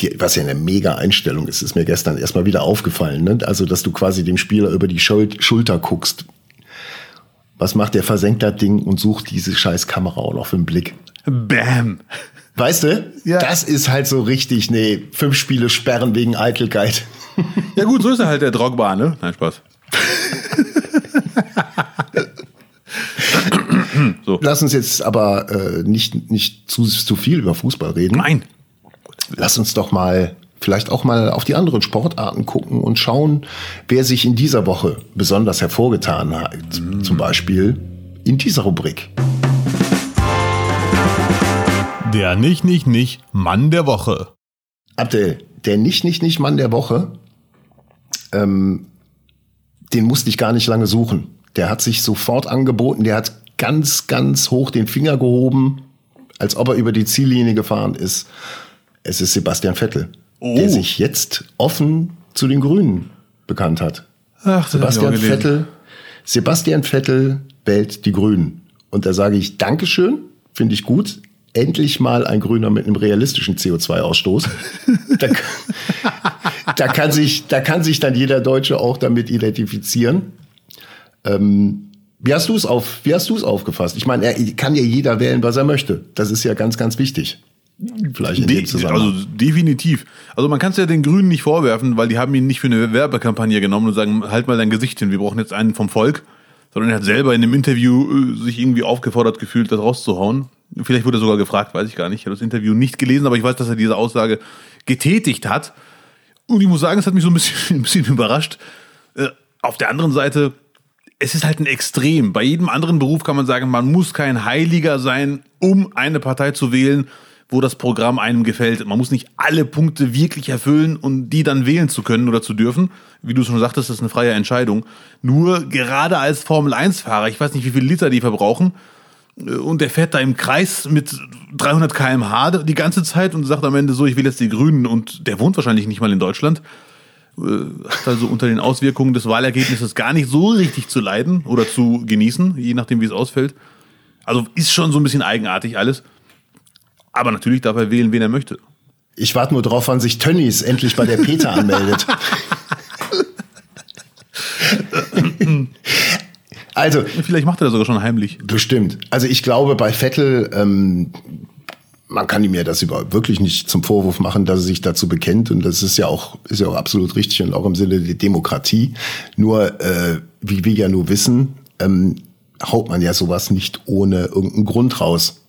Die, was ja eine mega Einstellung ist, ist mir gestern erstmal wieder aufgefallen. Ne? Also, dass du quasi dem Spieler über die Schulter guckst. Was macht der? Versenkt das Ding und sucht diese scheiß Kamera auch noch für den Blick. Bam! Weißt du? Ja. Das ist halt so richtig, nee, fünf Spiele sperren wegen Eitelkeit. Ja gut, so ist er halt der Drogba, ne? Nein, Spaß. <laughs> so. Lass uns jetzt aber äh, nicht, nicht zu, zu viel über Fußball reden. Nein. Lass uns doch mal vielleicht auch mal auf die anderen Sportarten gucken und schauen, wer sich in dieser Woche besonders hervorgetan hat. Mhm. Zum Beispiel in dieser Rubrik. Der nicht, nicht, nicht Mann der Woche. Abdel, der nicht, nicht, nicht Mann der Woche, ähm, den musste ich gar nicht lange suchen. Der hat sich sofort angeboten, der hat ganz, ganz hoch den Finger gehoben, als ob er über die Ziellinie gefahren ist. Es ist Sebastian Vettel, oh. der sich jetzt offen zu den Grünen bekannt hat. Ach, Sebastian Vettel, Sebastian Vettel wählt die Grünen. Und da sage ich Dankeschön, finde ich gut. Endlich mal ein Grüner mit einem realistischen CO2-Ausstoß. <laughs> da, da, kann sich, da kann sich dann jeder Deutsche auch damit identifizieren. Ähm, wie hast du es auf, wie hast du es aufgefasst? Ich meine, er kann ja jeder wählen, was er möchte. Das ist ja ganz, ganz wichtig. Vielleicht in De dem Zusammenhang. also definitiv. Also man kann es ja den Grünen nicht vorwerfen, weil die haben ihn nicht für eine Werbekampagne genommen und sagen, halt mal dein Gesicht hin, wir brauchen jetzt einen vom Volk. Sondern er hat selber in dem Interview äh, sich irgendwie aufgefordert gefühlt, das rauszuhauen. Vielleicht wurde er sogar gefragt, weiß ich gar nicht. Ich habe das Interview nicht gelesen, aber ich weiß, dass er diese Aussage getätigt hat. Und ich muss sagen, es hat mich so ein bisschen, <laughs> ein bisschen überrascht. Äh, auf der anderen Seite, es ist halt ein Extrem. Bei jedem anderen Beruf kann man sagen, man muss kein Heiliger sein, um eine Partei zu wählen, wo das Programm einem gefällt. Man muss nicht alle Punkte wirklich erfüllen und die dann wählen zu können oder zu dürfen. Wie du schon sagtest, das ist eine freie Entscheidung. Nur gerade als Formel-1-Fahrer, ich weiß nicht, wie viele Liter die verbrauchen, äh, und der fährt da im Kreis mit 300 km/h die ganze Zeit und sagt am Ende so, ich will jetzt die Grünen und der wohnt wahrscheinlich nicht mal in Deutschland. Äh, Hat also unter den Auswirkungen des Wahlergebnisses gar nicht so richtig zu leiden oder zu genießen, je nachdem, wie es ausfällt. Also ist schon so ein bisschen eigenartig alles. Aber natürlich darf er wählen, wen er möchte. Ich warte nur drauf, wann sich Tönnies endlich bei der Peter anmeldet. <laughs> also, Vielleicht macht er das sogar schon heimlich. bestimmt. Also ich glaube, bei Vettel, ähm, man kann ihm ja das über wirklich nicht zum Vorwurf machen, dass er sich dazu bekennt. Und das ist ja auch, ist ja auch absolut richtig und auch im Sinne der Demokratie. Nur, äh, wie wir ja nur wissen, ähm, haut man ja sowas nicht ohne irgendeinen Grund raus.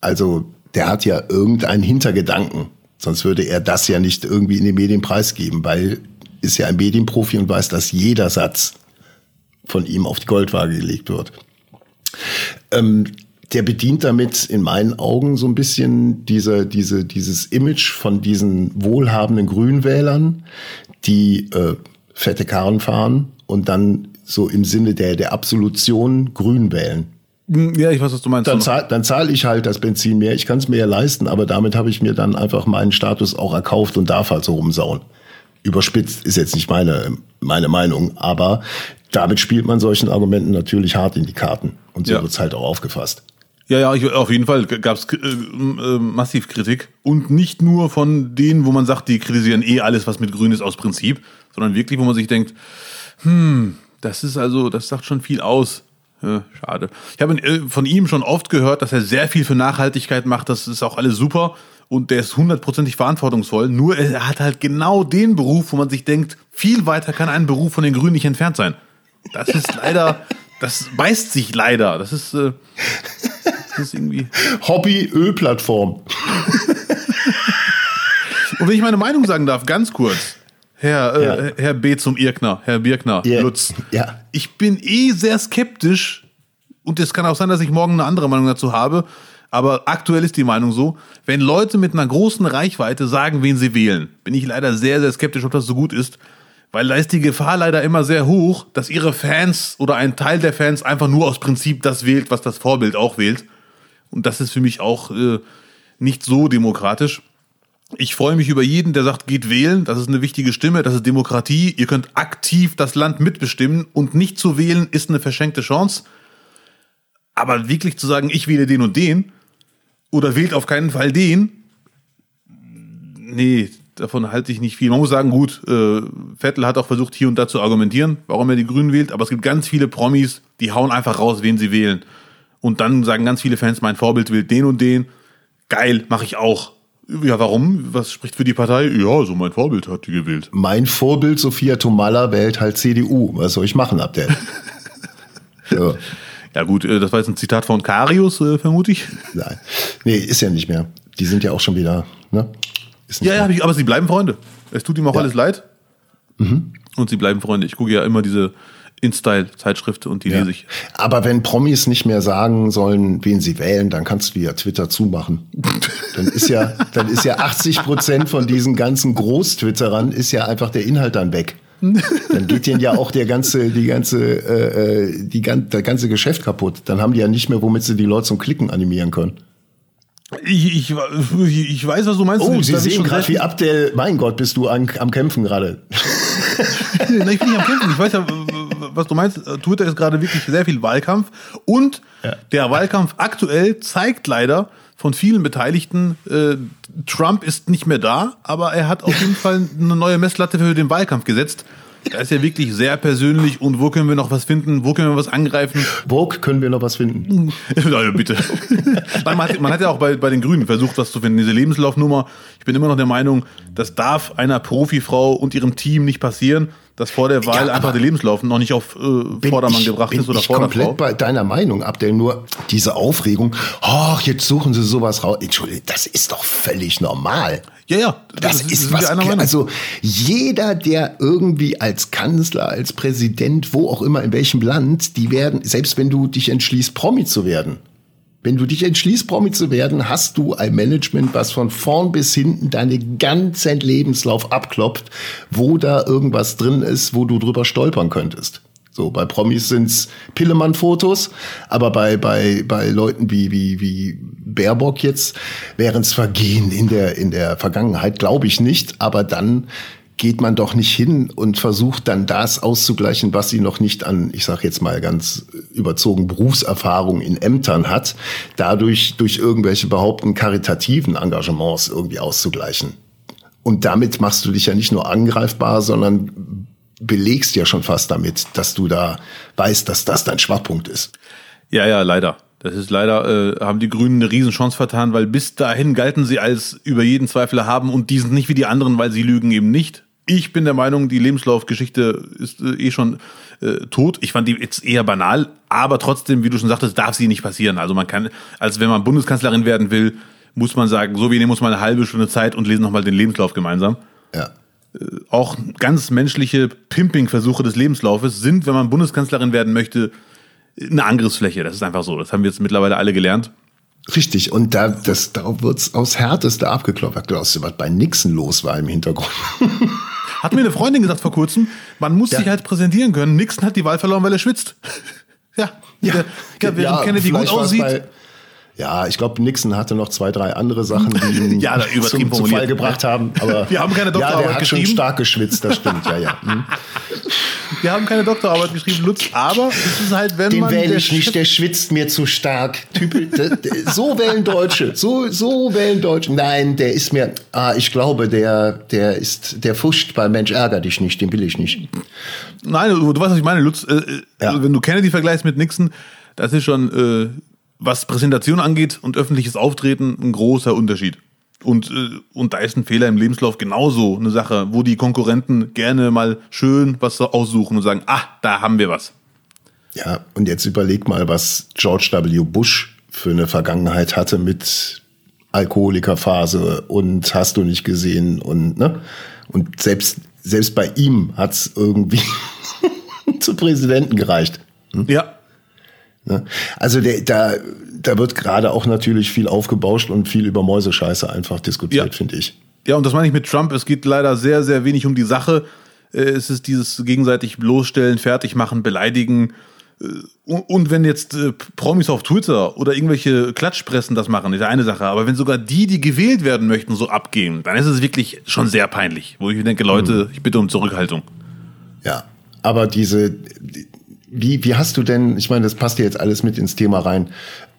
Also der hat ja irgendeinen Hintergedanken. Sonst würde er das ja nicht irgendwie in den Medien preisgeben, weil ist ja ein Medienprofi und weiß, dass jeder Satz von ihm auf die Goldwaage gelegt wird. Ähm, der bedient damit in meinen Augen so ein bisschen diese, diese, dieses Image von diesen wohlhabenden Grünwählern, die äh, fette Karren fahren und dann so im Sinne der, der Absolution grün wählen. Ja, ich weiß, was du meinst. Dann zahle dann zahl ich halt das Benzin mehr, ich kann es mir ja leisten, aber damit habe ich mir dann einfach meinen Status auch erkauft und darf halt so rumsauen. Überspitzt ist jetzt nicht meine, meine Meinung, aber damit spielt man solchen Argumenten natürlich hart in die Karten. Und so Ja. wird's halt auch aufgefasst. Ja, ja, ich, auf jeden Fall gab es äh, äh, massiv Kritik. Und nicht nur von denen, wo man sagt, die kritisieren eh alles, was mit Grün ist, aus Prinzip, sondern wirklich, wo man sich denkt, hm, das ist also, das sagt schon viel aus. Ja, schade. Ich habe äh, von ihm schon oft gehört, dass er sehr viel für Nachhaltigkeit macht. Das ist auch alles super. Und der ist hundertprozentig verantwortungsvoll. Nur er hat halt genau den Beruf, wo man sich denkt, viel weiter kann ein Beruf von den Grünen nicht entfernt sein. Das ist <laughs> leider, das beißt sich leider. Das ist, äh, das ist irgendwie. Hobby-Ölplattform. Und wenn ich meine Meinung sagen darf, ganz kurz. Herr, äh, Ja. Herr B. zum Irkner, Herr Birkner, Ja. Lutz. Ja. Ich bin eh sehr skeptisch und es kann auch sein, dass ich morgen eine andere Meinung dazu habe. Aber aktuell ist die Meinung so, wenn Leute mit einer großen Reichweite sagen, wen sie wählen, bin ich leider sehr, sehr skeptisch, ob das so gut ist. Weil da ist die Gefahr leider immer sehr hoch, dass ihre Fans oder ein Teil der Fans einfach nur aus Prinzip das wählt, was das Vorbild auch wählt. Und das ist für mich auch äh, nicht so demokratisch. Ich freue mich über jeden, der sagt, geht wählen. Das ist eine wichtige Stimme. Das ist Demokratie. Ihr könnt aktiv das Land mitbestimmen und nicht zu wählen ist eine verschenkte Chance. Aber wirklich zu sagen, ich wähle den und den oder wählt auf keinen Fall den, nee, davon halte ich nicht viel. Man muss sagen, gut, äh, Vettel hat auch versucht, hier und da zu argumentieren, warum er die Grünen wählt, aber es gibt ganz viele Promis, die hauen einfach raus, wen sie wählen. Und dann sagen ganz viele Fans, mein Vorbild wählt den und den. Geil, mache ich auch. Ja, warum? Was spricht für die Partei? Ja, so mein Vorbild hat die gewählt. Mein Vorbild Sophia Tomalla wählt halt CDU. Was soll ich machen ab der? <laughs> ja. Ja gut, äh, das war jetzt ein Zitat von Karius, äh, vermute ich. Nein. Nee, ist ja nicht mehr. Die sind ja auch schon wieder, ne? Ist nicht Ja, ja, ich, aber sie bleiben Freunde. Es tut ihm auch Ja. alles leid. Und sie bleiben Freunde. Ich gucke ja immer diese InStyle-Zeitschrift und die Ja. lese ich. Aber wenn Promis nicht mehr sagen sollen, wen sie wählen, dann kannst du ja Twitter zumachen. Dann ist ja, dann ist ja 80 Prozent von diesen ganzen Groß-Twitterern ist ja einfach der Inhalt dann weg. Dann geht denen ja auch der ganze, die ganze, äh, äh, die, gan- der ganze Geschäft kaputt. Dann haben die ja nicht mehr, womit sie die Leute zum Klicken animieren können. Ich, ich, ich weiß, was du meinst. Oh, Ich- Sie sehen gerade, wie Abdel, mein Gott, bist du an, am Kämpfen gerade. <laughs> Nein, ich bin nicht am Kämpfen. Ich weiß ja, was du meinst. Twitter ist gerade wirklich sehr viel Wahlkampf. Und der Wahlkampf aktuell zeigt leider von vielen Beteiligten, äh, Trump ist nicht mehr da, aber er hat auf jeden Fall eine neue Messlatte für den Wahlkampf gesetzt. da ist ja wirklich sehr persönlich und wo können wir noch was finden, wo können wir was angreifen. Wo können wir noch was finden? <laughs> ja, bitte. <laughs> man, hat, man hat ja auch bei, bei den Grünen versucht, was zu finden. Diese Lebenslaufnummer, ich bin immer noch der Meinung, das darf einer Profifrau und ihrem Team nicht passieren dass vor der Wahl ja, einfach der Lebenslauf noch nicht auf äh, Vordermann ich, gebracht ist oder ich komplett bei deiner Meinung, Abdel, nur diese Aufregung, oh, jetzt suchen sie sowas raus. Entschuldigung, das ist doch völlig normal. Ja, ja. Das, das ist was, also jeder, der irgendwie als Kanzler, als Präsident, wo auch immer, in welchem Land, die werden, selbst wenn du dich entschließt, Promi zu werden, wenn du dich entschließt, Promi zu werden, hast du ein Management, was von vorn bis hinten deinen ganzen Lebenslauf abklopft, wo da irgendwas drin ist, wo du drüber stolpern könntest. So, bei Promis sind's Pillemann-Fotos, aber bei, bei, bei Leuten wie, wie, wie Baerbock jetzt wären es Vergehen in der, in der Vergangenheit, glaube ich nicht, aber dann geht man doch nicht hin und versucht dann das auszugleichen, was sie noch nicht an, ich sage jetzt mal ganz überzogen, Berufserfahrung in Ämtern hat, dadurch durch irgendwelche behaupten karitativen Engagements irgendwie auszugleichen. Und damit machst du dich ja nicht nur angreifbar, sondern belegst ja schon fast damit, dass du da weißt, dass das dein Schwachpunkt ist. Ja, ja, leider. Das ist leider, äh, haben die Grünen eine Riesenchance vertan, weil bis dahin galten sie als über jeden Zweifel haben und die sind nicht wie die anderen, weil sie lügen eben nicht. Ich bin der Meinung, die Lebenslaufgeschichte ist äh, eh schon äh, tot. Ich fand die jetzt eher banal, aber trotzdem, wie du schon sagtest, darf sie nicht passieren. Also man kann, als wenn man Bundeskanzlerin werden will, muss man sagen, so wie nehmen muss man eine halbe Stunde Zeit und lesen nochmal den Lebenslauf gemeinsam. Ja. Äh, auch ganz menschliche Pimping-Versuche des Lebenslaufes sind, wenn man Bundeskanzlerin werden möchte, eine Angriffsfläche. Das ist einfach so. Das haben wir jetzt mittlerweile alle gelernt. Richtig, und da, das, da wird's aufs Härteste abgeklopft. Glaubst du, was bei Nixon los war im Hintergrund? <laughs> Hat mir eine Freundin gesagt vor kurzem, man muss ja. sich halt präsentieren können. Nixon hat die Wahl verloren, weil er schwitzt. ja, ja, der, der, während ja, Kennedy gut aussieht. Ja, ich glaube, Nixon hatte noch zwei, drei andere Sachen, die ihn <laughs> ja, zum, zum Fall gebracht haben. Aber wir haben keine Doktorarbeit ja, der hat schon stark geschwitzt, das stimmt, ja, ja. Hm. <laughs> Wir haben keine Doktorarbeit geschrieben, Lutz, aber es ist halt, wenn Den man... Den wähle ich nicht, der schwitzt mir zu stark. Typ, so wählen Deutsche, so, so wählen Deutsche. Nein, der ist mir, ah, ich glaube, der, der ist, der fuscht bei Mensch, ärger dich nicht, den will ich nicht. Nein, du, du weißt, was ich meine, Lutz. Äh, äh ja. Wenn du Kennedy vergleichst mit Nixon, das ist schon... Äh, was Präsentation angeht und öffentliches Auftreten ein großer Unterschied. Und, äh, und da ist ein Fehler im Lebenslauf genauso eine Sache, wo die Konkurrenten gerne mal schön was aussuchen und sagen, ah, da haben wir was. Ja, und jetzt überleg mal, was George W. Bush für eine Vergangenheit hatte mit Alkoholikerphase und hast du nicht gesehen und ne? Und selbst, selbst bei ihm hat's irgendwie <laughs> zu Präsidenten gereicht. Hm? Ja? Also der, da, da wird gerade auch natürlich viel aufgebauscht und viel über Mäusescheiße einfach diskutiert, ja. finde ich. Ja, und das meine ich mit Trump. Es geht leider sehr, sehr wenig um die Sache. Äh, es ist dieses gegenseitig bloßstellen, fertig machen, beleidigen. Äh, und wenn jetzt äh, Promis auf Twitter oder irgendwelche Klatschpressen das machen, ist eine Sache. Aber wenn sogar die, die gewählt werden möchten, so abgehen, dann ist es wirklich schon sehr peinlich. Wo ich denke, Leute, mhm. ich bitte um Zurückhaltung. Ja, aber diese, wie, wie hast du denn, ich meine, das passt ja jetzt alles mit ins Thema rein,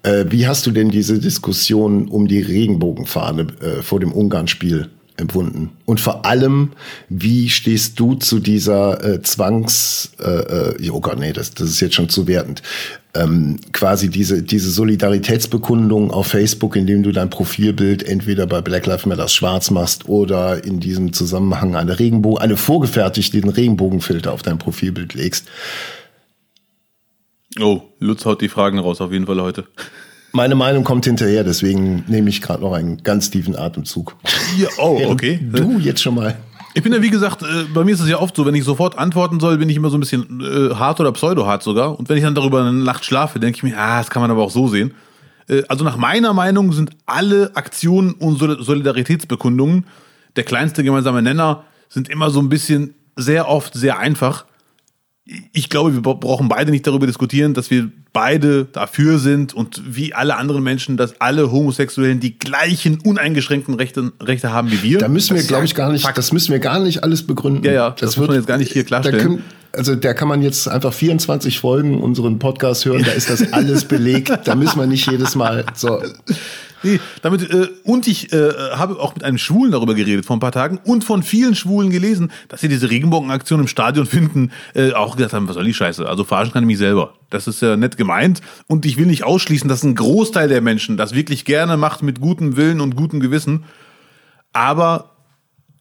äh, wie hast du denn diese Diskussion um die Regenbogenfahne äh, vor dem Ungarn-Spiel empfunden? Und vor allem, wie stehst du zu dieser äh, Zwangs, äh, äh, oh Gott, nee, das, das ist jetzt schon zu wertend, ähm, quasi diese, diese Solidaritätsbekundung auf Facebook, indem du dein Profilbild entweder bei Black Lives Matter schwarz machst oder in diesem Zusammenhang eine Regenbogen, eine vorgefertigten Regenbogenfilter auf dein Profilbild legst. Oh, Lutz haut die Fragen raus, auf jeden Fall heute. Meine Meinung kommt hinterher, deswegen nehme ich gerade noch einen ganz tiefen Atemzug. Ja, oh, okay. Du jetzt schon mal. Ich bin ja, wie gesagt, äh, bei mir ist es ja oft so, wenn ich sofort antworten soll, bin ich immer so ein bisschen äh, hart oder pseudo-hart sogar. Und wenn ich dann darüber eine Nacht schlafe, denke ich mir, ah, das kann man aber auch so sehen. Äh, also nach meiner Meinung sind alle Aktionen und Solidaritätsbekundungen, der kleinste gemeinsame Nenner, sind immer so ein bisschen sehr oft sehr einfach ich glaube, wir brauchen beide nicht darüber diskutieren, dass wir beide dafür sind und wie alle anderen Menschen, dass alle Homosexuellen die gleichen uneingeschränkten Rechte, Rechte haben wie wir. Da müssen wir, glaube ich, gar nicht, Fakt. das müssen wir gar nicht alles begründen. Ja, ja, das, das muss man jetzt gar nicht hier klarstellen. Können, also da kann man jetzt einfach 24 Folgen unseren Podcast hören, da ist das <laughs> alles belegt. da müssen wir nicht jedes Mal so. Nee, damit, äh, und ich äh, habe auch mit einem Schwulen darüber geredet vor ein paar Tagen und von vielen Schwulen gelesen, dass sie diese Regenbogenaktion im Stadion finden, äh, auch gesagt haben, was soll die Scheiße? Also verarschen kann ich mich selber. Das ist ja nett gemeint. Und ich will nicht ausschließen, dass ein Großteil der Menschen das wirklich gerne macht mit gutem Willen und gutem Gewissen. Aber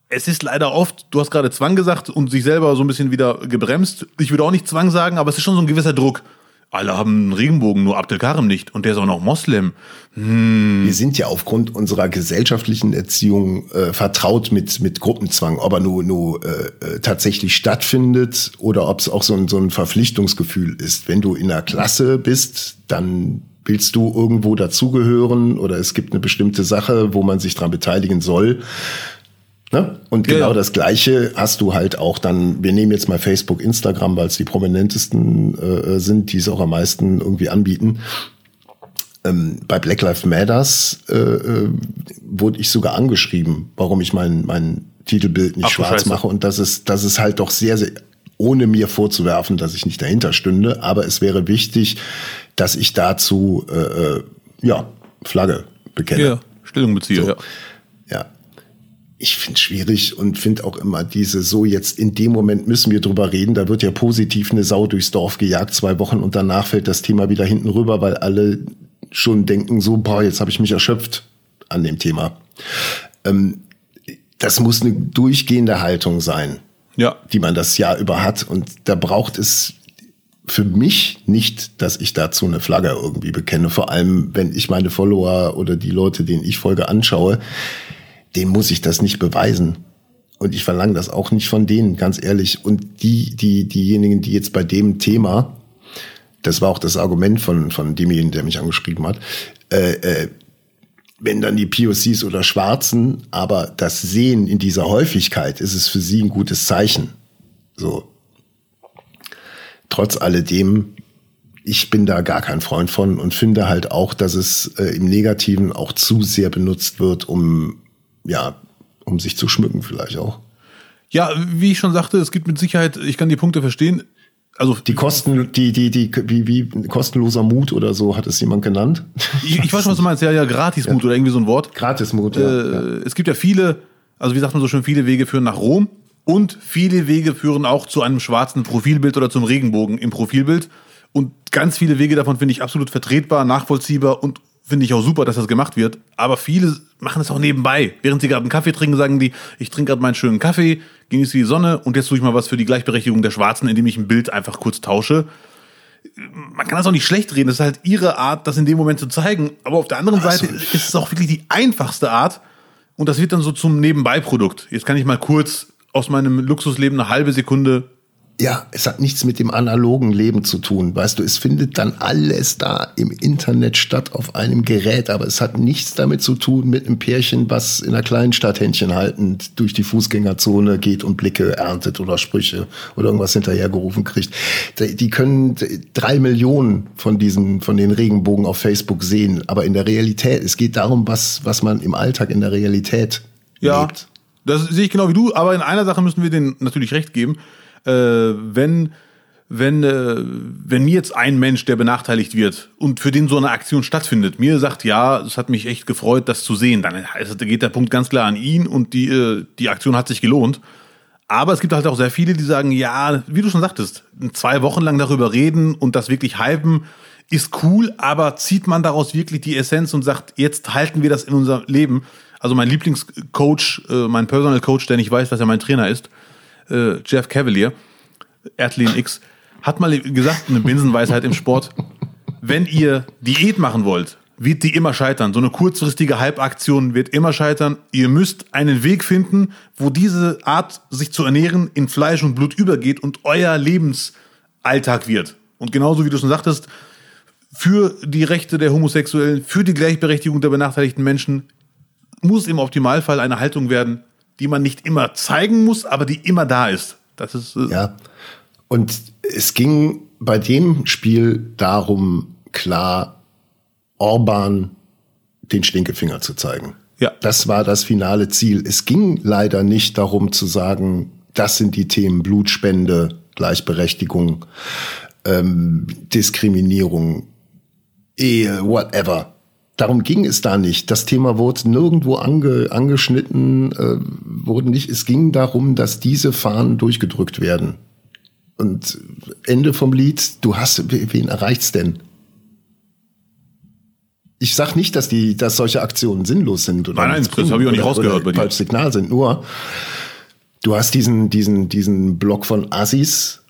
es ist leider oft, du hast gerade Zwang gesagt und sich selber so ein bisschen wieder gebremst. Ich würde auch nicht Zwang sagen, aber es ist schon so ein gewisser Druck alle haben einen Regenbogen, nur Abdelkarim nicht. Und der ist auch noch Moslem. Hm. Wir sind ja aufgrund unserer gesellschaftlichen Erziehung äh, vertraut mit, mit Gruppenzwang, ob er nur, nur äh, äh tatsächlich stattfindet oder ob es auch so ein, so ein Verpflichtungsgefühl ist. Wenn du in der Klasse bist, dann willst du irgendwo dazugehören oder es gibt eine bestimmte Sache, wo man sich dran beteiligen soll. Ne? Und genau ja. das Gleiche hast du halt auch dann, wir nehmen jetzt mal Facebook, Instagram, weil es die prominentesten äh, sind, die es auch am meisten irgendwie anbieten. Ähm, bei Black Lives Matters äh, äh, wurde ich sogar angeschrieben, warum ich mein, mein Titelbild nicht Ach, schwarz mache. Und das ist, das ist halt doch sehr, sehr, ohne mir vorzuwerfen, dass ich nicht dahinter stünde, aber es wäre wichtig, dass ich dazu äh, äh ja, Flagge bekenne. Ja, Stellung beziehe, so. ja. Ja, ich finde schwierig und finde auch immer diese so jetzt in dem Moment müssen wir drüber reden. Da wird ja positiv eine Sau durchs Dorf gejagt zwei Wochen und danach fällt das Thema wieder hinten rüber, weil alle schon denken so, boah, jetzt habe ich mich erschöpft an dem Thema. Ähm, das muss eine durchgehende Haltung sein, ja. die man das Jahr über hat und da braucht es für mich nicht, dass ich dazu eine Flagge irgendwie bekenne. Vor allem, wenn ich meine Follower oder die Leute, denen ich folge, anschaue dem muss ich das nicht beweisen. Und ich verlange das auch nicht von denen, ganz ehrlich. Und die, die, diejenigen, die jetzt bei dem Thema, das war auch das Argument von, von demjenigen, der mich angeschrieben hat, äh, äh, wenn dann die POCs oder Schwarzen aber das sehen in dieser Häufigkeit, ist es für sie ein gutes Zeichen. So. Trotz alledem, ich bin da gar kein Freund von und finde halt auch, dass es äh, im Negativen auch zu sehr benutzt wird, um ja, um sich zu schmücken vielleicht auch. Ja, wie ich schon sagte, es gibt mit Sicherheit, ich kann die Punkte verstehen. Also die Kosten, die, die, die, wie, wie kostenloser Mut oder so hat es jemand genannt. Ich, ich weiß schon, was du meinst. Ja, ja, Gratismut ja. oder irgendwie so ein Wort. Gratismut, ja, äh, ja. Es gibt ja viele, also wie sagt man so schön, viele Wege führen nach Rom und viele Wege führen auch zu einem schwarzen Profilbild oder zum Regenbogen im Profilbild. Und ganz viele Wege davon finde ich absolut vertretbar, nachvollziehbar und finde ich auch super, dass das gemacht wird. Aber viele machen es auch nebenbei. Während sie gerade einen Kaffee trinken, sagen die, ich trinke gerade meinen schönen Kaffee, genieße die Sonne und jetzt tue ich mal was für die Gleichberechtigung der Schwarzen, indem ich ein Bild einfach kurz tausche. Man kann das auch nicht schlecht reden. Das ist halt ihre Art, das in dem Moment zu zeigen. Aber auf der anderen Seite ist es auch wirklich die einfachste Art. Und das wird dann so zum Nebenbeiprodukt. Jetzt kann ich mal kurz aus meinem Luxusleben eine halbe Sekunde ja, es hat nichts mit dem analogen Leben zu tun. Weißt du, es findet dann alles da im Internet statt auf einem Gerät, aber es hat nichts damit zu tun mit einem Pärchen, was in einer kleinen Stadt Händchen haltend durch die Fußgängerzone geht und Blicke erntet oder Sprüche oder irgendwas hinterhergerufen kriegt. Die können drei Millionen von diesen, von den Regenbogen auf Facebook sehen, aber in der Realität, es geht darum, was, was man im Alltag in der Realität ja, lebt. Das sehe ich genau wie du, aber in einer Sache müssen wir denen natürlich recht geben äh, wenn wenn, äh, wenn mir jetzt ein Mensch, der benachteiligt wird und für den so eine Aktion stattfindet, mir sagt, ja, es hat mich echt gefreut, das zu sehen, dann geht der Punkt ganz klar an ihn und die, äh, die Aktion hat sich gelohnt. Aber es gibt halt auch sehr viele, die sagen, ja, wie du schon sagtest, zwei Wochen lang darüber reden und das wirklich hypen ist cool, aber zieht man daraus wirklich die Essenz und sagt, jetzt halten wir das in unser Leben. Also mein Lieblingscoach, äh, mein Personal Coach, der nicht weiß, dass er mein Trainer ist, äh, Jeff Cavalier, Erdlin X, hat mal gesagt, eine Binsenweisheit im Sport, wenn ihr Diät machen wollt, wird die immer scheitern. So eine kurzfristige Halbaktion wird immer scheitern. Ihr müsst einen Weg finden, wo diese Art, sich zu ernähren, in Fleisch und Blut übergeht und euer Lebensalltag wird. Und genauso wie du schon sagtest, für die Rechte der Homosexuellen, für die Gleichberechtigung der benachteiligten Menschen muss im Optimalfall eine Haltung werden, die man nicht immer zeigen muss, aber die immer da ist. Das ist äh ja. Und es ging bei dem Spiel darum, klar Orban den Stinkefinger zu zeigen. Ja. Das war das finale Ziel. Es ging leider nicht darum zu sagen, das sind die Themen Blutspende, Gleichberechtigung, ähm, Diskriminierung, Ehe, whatever. Darum ging es da nicht. Das Thema wurde nirgendwo ange, angeschnitten, äh, wurde nicht. Es ging darum, dass diese Fahnen durchgedrückt werden. Und Ende vom Lied, du hast, wen erreicht's denn? Ich sag nicht, dass die, dass solche Aktionen sinnlos sind oder nein, nein, das habe ich auch nicht rausgehört bei dir. Signal sind. Nur, du hast diesen, diesen, diesen Block von Assis,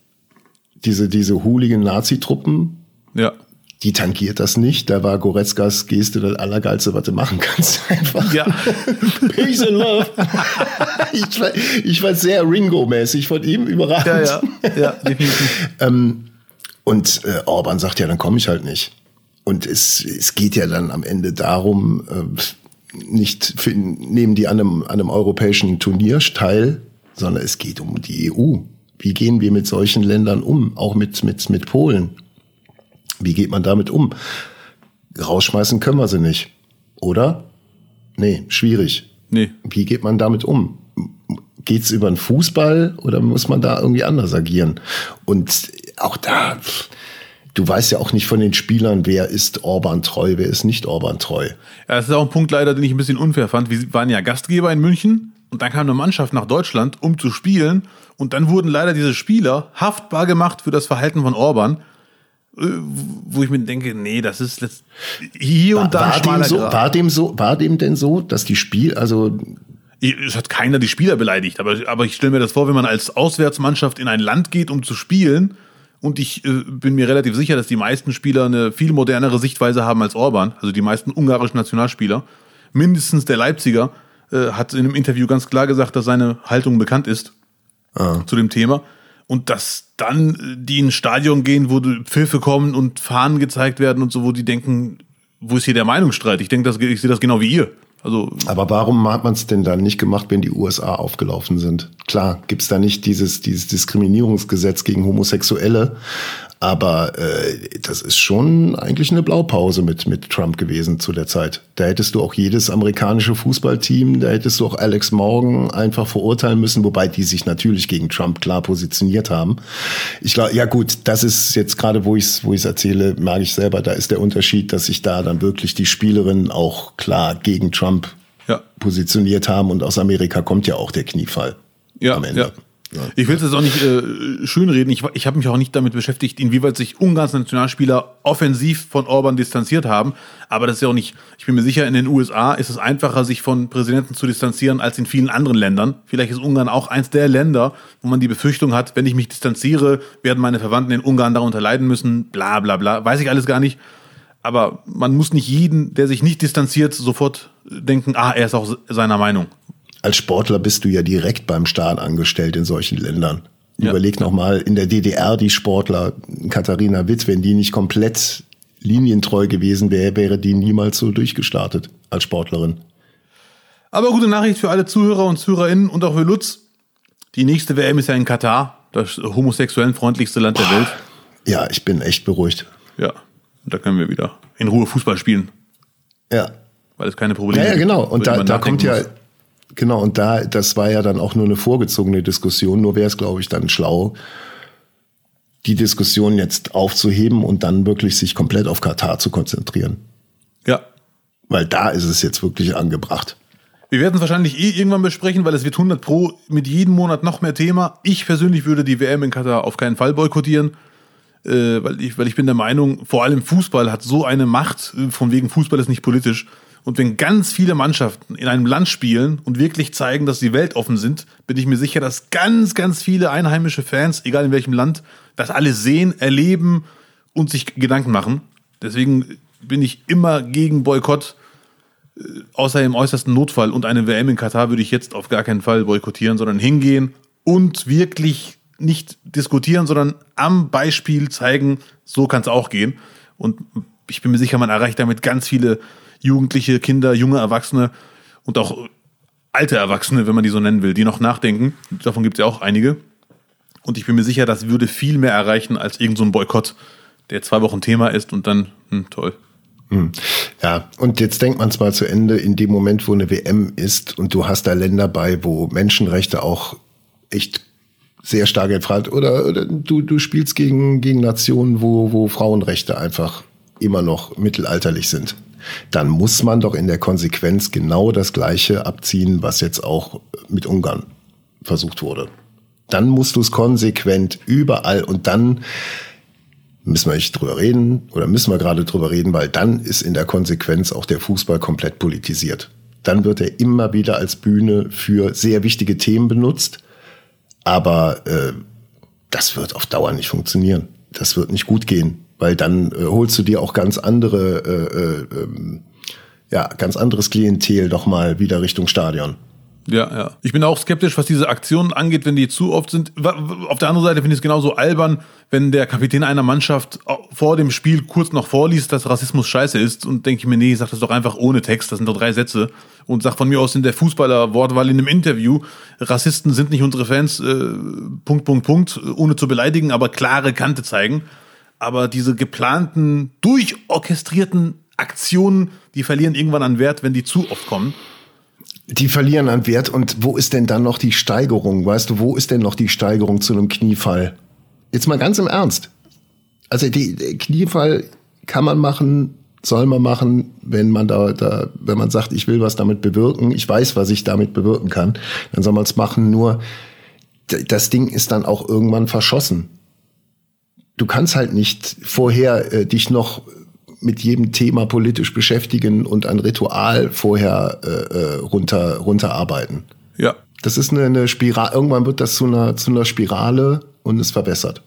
diese, diese hooligen Nazi-Truppen. Ja die tangiert das nicht. Da war Goretzkas Geste das Allergeilste, was du machen kannst. <laughs> Einfach. Ja. Peace and Love. ich, war, ich war sehr Ringo-mäßig von ihm überrascht. Ja, ja, ja definitiv. <laughs> ähm, und äh, Orban sagt ja, dann komme ich halt nicht. Und es, es geht ja dann am Ende darum, äh, nicht für, nehmen die an einem, an einem europäischen Turnier teil, sondern es geht um die EU. Wie gehen wir mit solchen Ländern um? Auch mit, mit, mit Polen. Wie geht man damit um? Rausschmeißen können wir sie nicht. Oder? Nee, schwierig. Nee. Wie geht man damit um? Geht's über den Fußball oder muss man da irgendwie anders agieren? Und auch da, du weißt ja auch nicht von den Spielern, wer ist Orban treu, wer ist nicht Orban treu. Ja, das ist auch ein Punkt leider, den ich ein bisschen unfair fand. Wir waren ja Gastgeber in München und dann kam eine Mannschaft nach Deutschland, um zu spielen. Und dann wurden leider diese Spieler haftbar gemacht für das Verhalten von Orban. Äh, wo ich mir denke, nee, das ist hier und da war, dem so, war dem so, war dem denn so, dass die Spiel, also es hat keiner die Spieler beleidigt, aber, aber ich stelle mir das vor, wenn man als Auswärtsmannschaft in ein Land geht, um zu spielen, und ich äh, bin mir relativ sicher, dass die meisten Spieler eine viel modernere Sichtweise haben als Orban, also die meisten ungarischen Nationalspieler. Mindestens der Leipziger äh, hat in einem Interview ganz klar gesagt, dass seine Haltung bekannt ist ah. zu dem Thema und dass dann äh, die in ein Stadion gehen, wo Pfiffe kommen und Fahnen gezeigt werden und so, wo die denken, wo ist hier der Meinungsstreit? Ich denke, ich sehe das genau wie ihr. Also, Aber warum hat man es denn dann nicht gemacht, wenn die USA aufgelaufen sind? Klar, gibt's da nicht dieses, dieses Diskriminierungsgesetz gegen Homosexuelle, aber äh, das ist schon eigentlich eine Blaupause mit, mit Trump gewesen zu der Zeit. Da hättest du auch jedes amerikanische Fußballteam, da hättest du auch Alex Morgan einfach verurteilen müssen, wobei die sich natürlich gegen Trump klar positioniert haben. Ich glaube, ja gut, das ist jetzt gerade, wo ich es wo ich's erzähle, mag ich selber, da ist der Unterschied, dass sich da dann wirklich die Spielerinnen auch klar gegen Trump ja. positioniert haben und aus Amerika kommt ja auch der Kniefall. Ja, am Ende. Ja. Ja. Ich will es jetzt auch nicht äh, schönreden. Ich, ich habe mich auch nicht damit beschäftigt, inwieweit sich Ungarns Nationalspieler offensiv von Orban distanziert haben. Aber das ist ja auch nicht, ich bin mir sicher, in den USA ist es einfacher, sich von Präsidenten zu distanzieren, als in vielen anderen Ländern. Vielleicht ist Ungarn auch eins der Länder, wo man die Befürchtung hat, wenn ich mich distanziere, werden meine Verwandten in Ungarn darunter leiden müssen. Bla bla bla. Weiß ich alles gar nicht. Aber man muss nicht jeden, der sich nicht distanziert, sofort denken, ah, er ist auch seiner Meinung als Sportler bist du ja direkt beim Staat angestellt in solchen Ländern. Ja. Überleg noch mal in der DDR die Sportler, Katharina Witt, wenn die nicht komplett linientreu gewesen wäre, wäre die niemals so durchgestartet als Sportlerin. Aber gute Nachricht für alle Zuhörer und Zuhörerinnen und auch für Lutz. Die nächste WM ist ja in Katar, das homosexuellen freundlichste Land der Welt. Ja, ich bin echt beruhigt. Ja, da können wir wieder in Ruhe Fußball spielen. Ja. Weil es keine Probleme gibt. Ja, ja, genau. Und da, da kommt ja, Genau, und da, das war ja dann auch nur eine vorgezogene Diskussion. Nur wäre es, glaube ich, dann schlau, die Diskussion jetzt aufzuheben und dann wirklich sich komplett auf Katar zu konzentrieren. Ja. Weil da ist es jetzt wirklich angebracht. Wir werden es wahrscheinlich eh irgendwann besprechen, weil es wird 100 Pro mit jedem Monat noch mehr Thema. Ich persönlich würde die WM in Katar auf keinen Fall boykottieren, äh, weil, ich, weil ich bin der Meinung, vor allem Fußball hat so eine Macht, äh, von wegen Fußball ist nicht politisch. Und wenn ganz viele Mannschaften in einem Land spielen und wirklich zeigen, dass sie weltoffen sind, bin ich mir sicher, dass ganz, ganz viele einheimische Fans, egal in welchem Land, das alles sehen, erleben und sich Gedanken machen. Deswegen bin ich immer gegen Boykott, äh, außer im äußersten Notfall. Und eine WM in Katar würde ich jetzt auf gar keinen Fall boykottieren, sondern hingehen und wirklich nicht diskutieren, sondern am Beispiel zeigen, so kann es auch gehen. Und ich bin mir sicher, man erreicht damit ganz viele Jugendliche, Kinder, junge Erwachsene und auch alte Erwachsene, wenn man die so nennen will, die noch nachdenken. Davon gibt es ja auch einige. Und ich bin mir sicher, das würde viel mehr erreichen als irgendein so Boykott, der zwei Wochen Thema ist und dann, hm, toll. Hm. Ja, und jetzt denkt man mal zu Ende, in dem Moment, wo eine WM ist und du hast da Länder bei, wo Menschenrechte auch echt sehr stark entfragt oder, oder du, du spielst gegen, gegen Nationen, wo, wo Frauenrechte einfach immer noch mittelalterlich sind. Dann muss man doch in der Konsequenz genau das Gleiche abziehen, was jetzt auch mit Ungarn versucht wurde. Dann musst du es konsequent überall und dann müssen wir nicht drüber reden oder müssen wir gerade drüber reden, weil dann ist in der Konsequenz auch der Fußball komplett politisiert. Dann wird er immer wieder als Bühne für sehr wichtige Themen benutzt, aber äh, das wird auf Dauer nicht funktionieren. Das wird nicht gut gehen, weil dann äh, holst du dir auch ganz andere, äh, äh, ähm, ja, ganz anderes Klientel doch mal wieder Richtung Stadion. Ja, ja. Ich bin auch skeptisch, was diese Aktionen angeht, wenn die zu oft sind. Auf der anderen Seite finde ich es genauso albern, wenn der Kapitän einer Mannschaft vor dem Spiel kurz noch vorliest, dass Rassismus scheiße ist und denke ich mir, nee, sag das doch einfach ohne Text, das sind doch drei Sätze und sag von mir aus in der Fußballer-Wortwahl in einem Interview, Rassisten sind nicht unsere Fans, äh, Punkt, Punkt, Punkt, ohne zu beleidigen, aber klare Kante zeigen. Aber diese geplanten, durchorchestrierten Aktionen, die verlieren irgendwann an Wert, wenn die zu oft kommen. Die verlieren an Wert und wo ist denn dann noch die Steigerung? Weißt du, wo ist denn noch die Steigerung zu einem Kniefall? Jetzt mal ganz im Ernst. Also die, Kniefall kann man machen, soll man machen, wenn man da, da, wenn man sagt, ich will was damit bewirken, ich weiß, was ich damit bewirken kann, dann soll man es machen. Nur das Ding ist dann auch irgendwann verschossen. Du kannst halt nicht vorher äh, dich noch mit jedem Thema politisch beschäftigen und ein Ritual vorher äh, äh, runter runterarbeiten. Ja. Das ist eine, eine Spirale. Irgendwann wird das zu einer zu einer Spirale und es verbessert.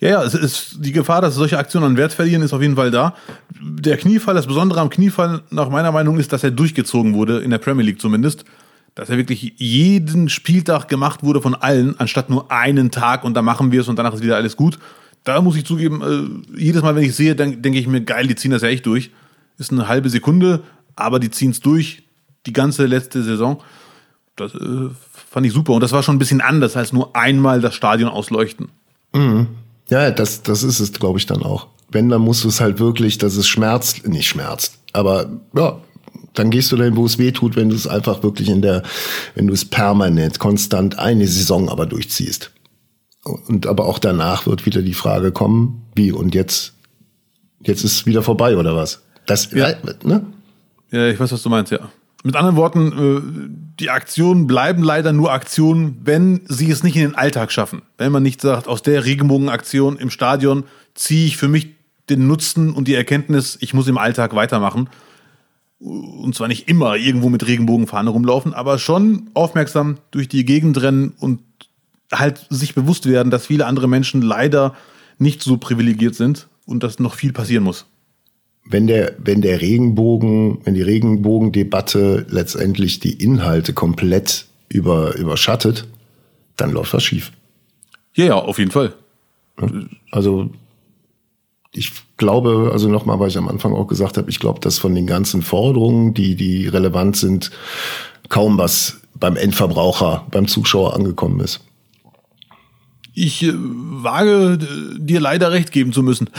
Ja, ja, es ist die Gefahr, dass solche Aktionen an Wert verlieren, ist auf jeden Fall da. Der Kniefall, das Besondere am Kniefall nach meiner Meinung ist, dass er durchgezogen wurde, in der Premier League zumindest. Dass er wirklich jeden Spieltag gemacht wurde von allen, anstatt nur einen Tag und dann machen wir es und danach ist wieder alles gut da muss ich zugeben, äh, jedes Mal, wenn ich sehe, dann denke ich mir, geil, die ziehen das ja echt durch. Ist eine halbe Sekunde, aber die ziehen es durch, die ganze letzte Saison. Das äh, fand ich super. Und das war schon ein bisschen anders als nur einmal das Stadion ausleuchten. Mhm. Ja, das, das ist es, glaube ich, dann auch. Wenn, dann musst du es halt wirklich, dass es schmerzt, nicht schmerzt, aber ja, dann gehst du dahin, wo es weh tut, wenn du es einfach wirklich in der, wenn du es permanent, konstant eine Saison aber durchziehst. Und aber auch danach wird wieder die Frage kommen, wie und jetzt, jetzt ist es wieder vorbei oder was? Das, ja. ne? Ja, ich weiß, was du meinst, ja. Mit anderen Worten, äh, die Aktionen bleiben leider nur Aktionen, wenn sie es nicht in den Alltag schaffen. Wenn man nicht sagt, aus der Regenbogenaktion im Stadion ziehe ich für mich den Nutzen und die Erkenntnis, ich muss im Alltag weitermachen. Und zwar nicht immer irgendwo mit Regenbogenfahne rumlaufen, aber schon aufmerksam durch die Gegend rennen und halt sich bewusst werden, dass viele andere Menschen leider nicht so privilegiert sind und dass noch viel passieren muss. Wenn der, wenn der Regenbogen, wenn die Regenbogendebatte letztendlich die Inhalte komplett über, überschattet, dann läuft was schief. Ja, ja, auf jeden Fall. Also ich glaube, also nochmal, weil ich am Anfang auch gesagt habe, ich glaube, dass von den ganzen Forderungen, die, die relevant sind, kaum was beim Endverbraucher, beim Zuschauer angekommen ist. Ich äh, wage dir leider recht geben zu müssen.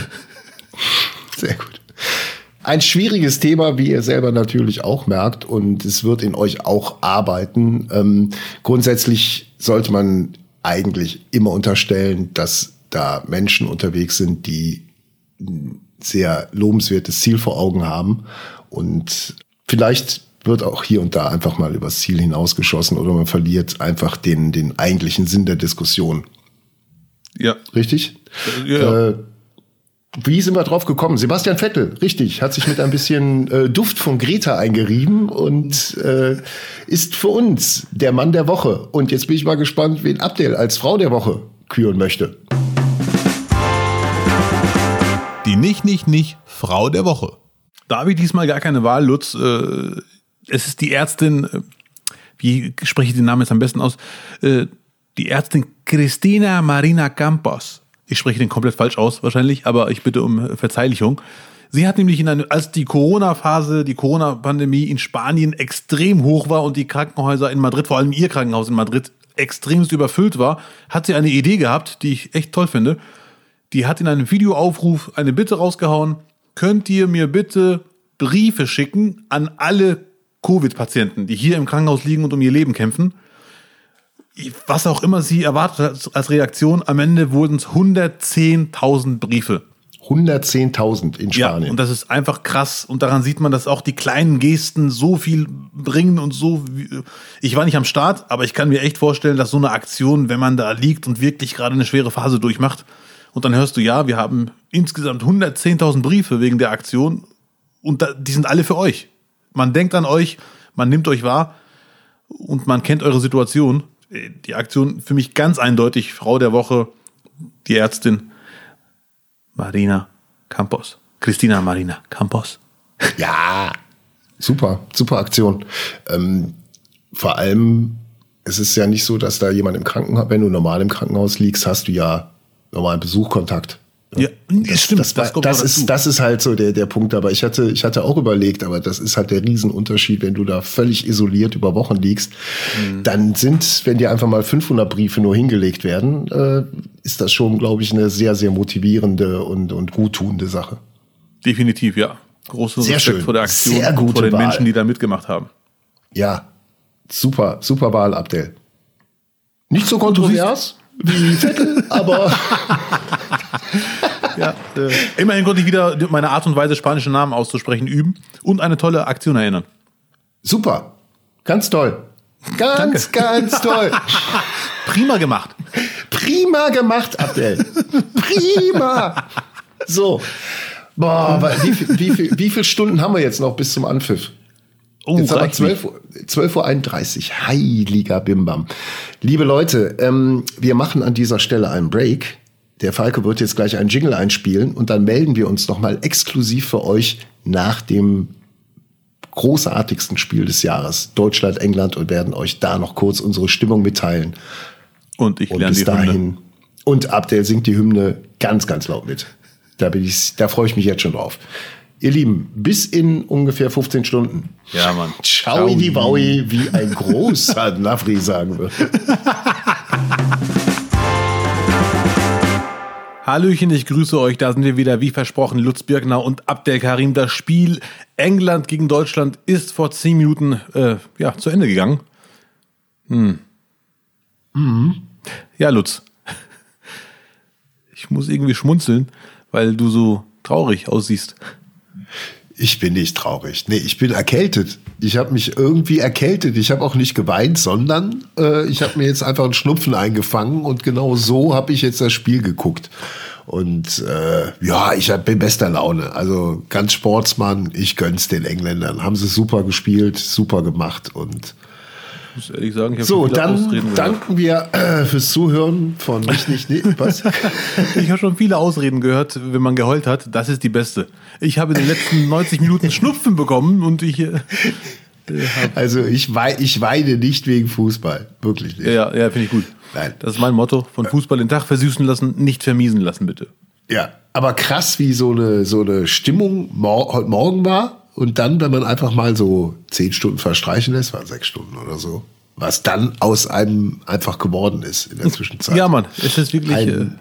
<laughs> Sehr gut. Ein schwieriges Thema, wie ihr selber natürlich auch merkt, und es wird in euch auch arbeiten. Ähm, grundsätzlich sollte man eigentlich immer unterstellen, dass da Menschen unterwegs sind, die ein sehr lobenswertes Ziel vor Augen haben. Und vielleicht wird auch hier und da einfach mal übers Ziel hinausgeschossen oder man verliert einfach den, den eigentlichen Sinn der Diskussion. Ja. Richtig? Ja. Äh, wie sind wir drauf gekommen? Sebastian Vettel, richtig, hat sich mit ein bisschen äh, Duft von Greta eingerieben und äh, ist für uns der Mann der Woche. Und jetzt bin ich mal gespannt, wen Abdel als Frau der Woche küren möchte. Die nicht, nicht, nicht Frau der Woche. Da habe ich diesmal gar keine Wahl, Lutz. Äh, es ist die Ärztin, äh, wie spreche ich den Namen jetzt am besten aus? Die Ärztin Christina Marina Campos. Ich spreche den komplett falsch aus wahrscheinlich, aber ich bitte um Verzeihlichung. Sie hat nämlich in eine, als die Corona-Phase, die Corona-Pandemie in Spanien extrem hoch war und die Krankenhäuser in Madrid, vor allem ihr Krankenhaus in Madrid, extremst überfüllt war, hat sie eine Idee gehabt, die ich echt toll finde. Die hat in einem Videoaufruf eine Bitte rausgehauen. Könnt ihr mir bitte Briefe schicken an alle Covid-Patienten, die hier im Krankenhaus liegen und um ihr Leben kämpfen? Was auch immer sie erwartet hat als Reaktion, am Ende wurden es 110.000 Briefe. 110.000 in Spanien. Ja, und das ist einfach krass. Und daran sieht man, dass auch die kleinen Gesten so viel bringen und so. Ich war nicht am Start, aber ich kann mir echt vorstellen, dass so eine Aktion, wenn man da liegt und wirklich gerade eine schwere Phase durchmacht, und dann hörst du, ja, wir haben insgesamt 110.000 Briefe wegen der Aktion und die sind alle für euch. Man denkt an euch, man nimmt euch wahr und man kennt eure Situation. Die Aktion für mich ganz eindeutig, Frau der Woche, die Ärztin, Marina Campos. Christina Marina Campos. Ja, super, super Aktion. Ähm, vor allem, es ist ja nicht so, dass da jemand im Krankenhaus, wenn du normal im Krankenhaus liegst, hast du ja normalen Besuchkontakt. Ja, das, stimmt. Das, das, das ist, das ist halt so der, der Punkt. Aber ich hatte, ich hatte auch überlegt, aber das ist halt der Riesenunterschied, wenn du da völlig isoliert über Wochen liegst. Mhm. Dann sind, wenn dir einfach mal 500 Briefe nur hingelegt werden, äh, ist das schon, glaube ich, eine sehr, sehr motivierende und, und guttunende Sache. Definitiv, ja. Großes sehr Respekt schön. vor der Aktion sehr und vor den Wahl. Menschen, die da mitgemacht haben. Ja, super, super Wahl, Abdel. Nicht so kontrovers wie Vettel, aber <laughs> ja, äh, immerhin konnte ich wieder meine Art und Weise, spanische Namen auszusprechen, üben und eine tolle Aktion erinnern. Super. Ganz toll. Ganz, Danke. ganz toll. <laughs> Prima gemacht. Prima gemacht, Abdel. Prima. So. Boah, wie, viel, wie, viel, wie viele Stunden haben wir jetzt noch bis zum Anpfiff? Oh, Jetzt haben wir reicht 12, Uhr- 12.31 Uhr. Heiliger Bimbam. Liebe Leute, ähm, wir machen an dieser Stelle einen Break. Der Falke wird jetzt gleich einen Jingle einspielen und dann melden wir uns nochmal exklusiv für euch nach dem großartigsten Spiel des Jahres, Deutschland, England, und werden euch da noch kurz unsere Stimmung mitteilen. Und ich Und lerne bis die Hymne. dahin. Und Abdel singt die Hymne ganz, ganz laut mit. Da, bin ich, da freue ich mich jetzt schon drauf. Ihr Lieben, bis in ungefähr 15 Stunden. Ja, Mann. Ciao, die Baui, wie ein großer <laughs> Nafri sagen würde. Hallöchen, ich grüße euch. Da sind wir wieder, wie versprochen, Lutz Birkner und Abdel Karim. Das Spiel England gegen Deutschland ist vor 10 Minuten äh, ja, zu Ende gegangen. Hm. Ja, Lutz. <laughs> Ich muss irgendwie schmunzeln, weil du so traurig aussiehst. Ich bin nicht traurig. Nee, ich bin erkältet. Ich habe mich irgendwie erkältet. Ich habe auch nicht geweint, sondern äh, ich habe mir jetzt einfach einen Schnupfen eingefangen und genau so habe ich jetzt das Spiel geguckt. Und äh, ja, ich hab- bin bester Laune. Also ganz Sportsmann, ich gönn's den Engländern. Haben sie super gespielt, super gemacht und muss ehrlich sagen, ich habe so, schon viele dann Ausreden gehört. danken wir äh, fürs Zuhören von nicht, nicht, nicht. Was? Ich habe schon viele Ausreden gehört, wenn man geheult hat. Das ist die beste. Ich habe in den letzten 90 Minuten Schnupfen bekommen und ich. Äh, <laughs> Also ich, wei ich weine nicht wegen Fußball. Wirklich nicht. ja, ja, finde ich gut. Nein. Das ist mein Motto. Von Fußball den Tag versüßen lassen, nicht vermiesen lassen, bitte. Ja, aber krass, wie so eine, so eine Stimmung mor heute Morgen war. Und dann, wenn man einfach mal so zehn Stunden verstreichen lässt, waren sechs Stunden oder so, was dann aus einem einfach geworden ist in der Zwischenzeit. Ja, Mann, es ist wirklich. Äh, Ein,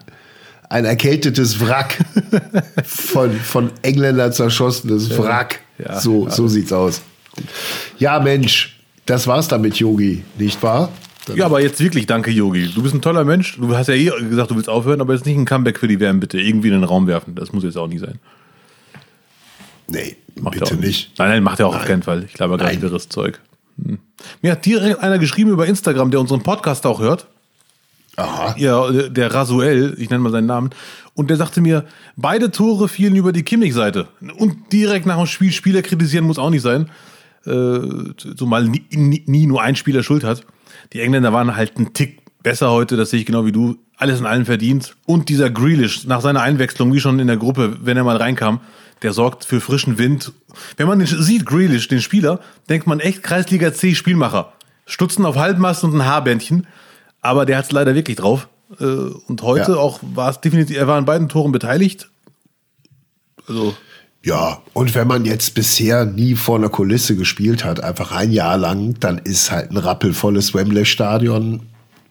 ein erkältetes Wrack. <laughs> von, von Engländern zerschossenes Wrack. ja, so, ja. so sieht's aus. Ja, Mensch, das war's dann mit Yogi, nicht wahr? äh, ja, aber jetzt wirklich danke, Yogi. Du bist ein toller Mensch. Du hast ja eh gesagt, du willst aufhören, aber jetzt nicht ein Comeback für die WM, bitte. Irgendwie in den Raum werfen. Das muss jetzt auch nicht sein. Nee, Macht er bitte nicht. Nein, nein, macht er auch auf Nein. keinen Fall. Ich glaube, gerade Nein. wirres Zeug. Hm. Mir hat direkt einer geschrieben über Instagram, der unseren Podcast auch hört. Aha. Ja, der Rasuel, ich nenne mal seinen Namen. Und der sagte mir, beide Tore fielen über die Kimmich-Seite. Und direkt nach dem Spiel Spieler kritisieren muss auch nicht sein. Äh, zumal nie, nie, nie nur ein Spieler Schuld hat. Die Engländer waren halt ein Tick besser heute, das sehe ich genau wie du. Alles in allem verdient. Und dieser Grealish, nach seiner Einwechslung, wie schon in der Gruppe, wenn er mal reinkam, der sorgt für frischen Wind. Wenn man den sieht, Grealish, den Spieler, denkt man echt Kreisliga C Spielmacher. Stutzen auf Halbmast und ein Haarbändchen. Aber der hat es leider wirklich drauf. Äh, Und heute Ja. auch war es definitiv, er war an beiden Toren beteiligt. Also, Ja, und wenn man jetzt bisher nie vor einer Kulisse gespielt hat, einfach ein Jahr lang, dann ist halt ein rappelvolles Wembley-Stadion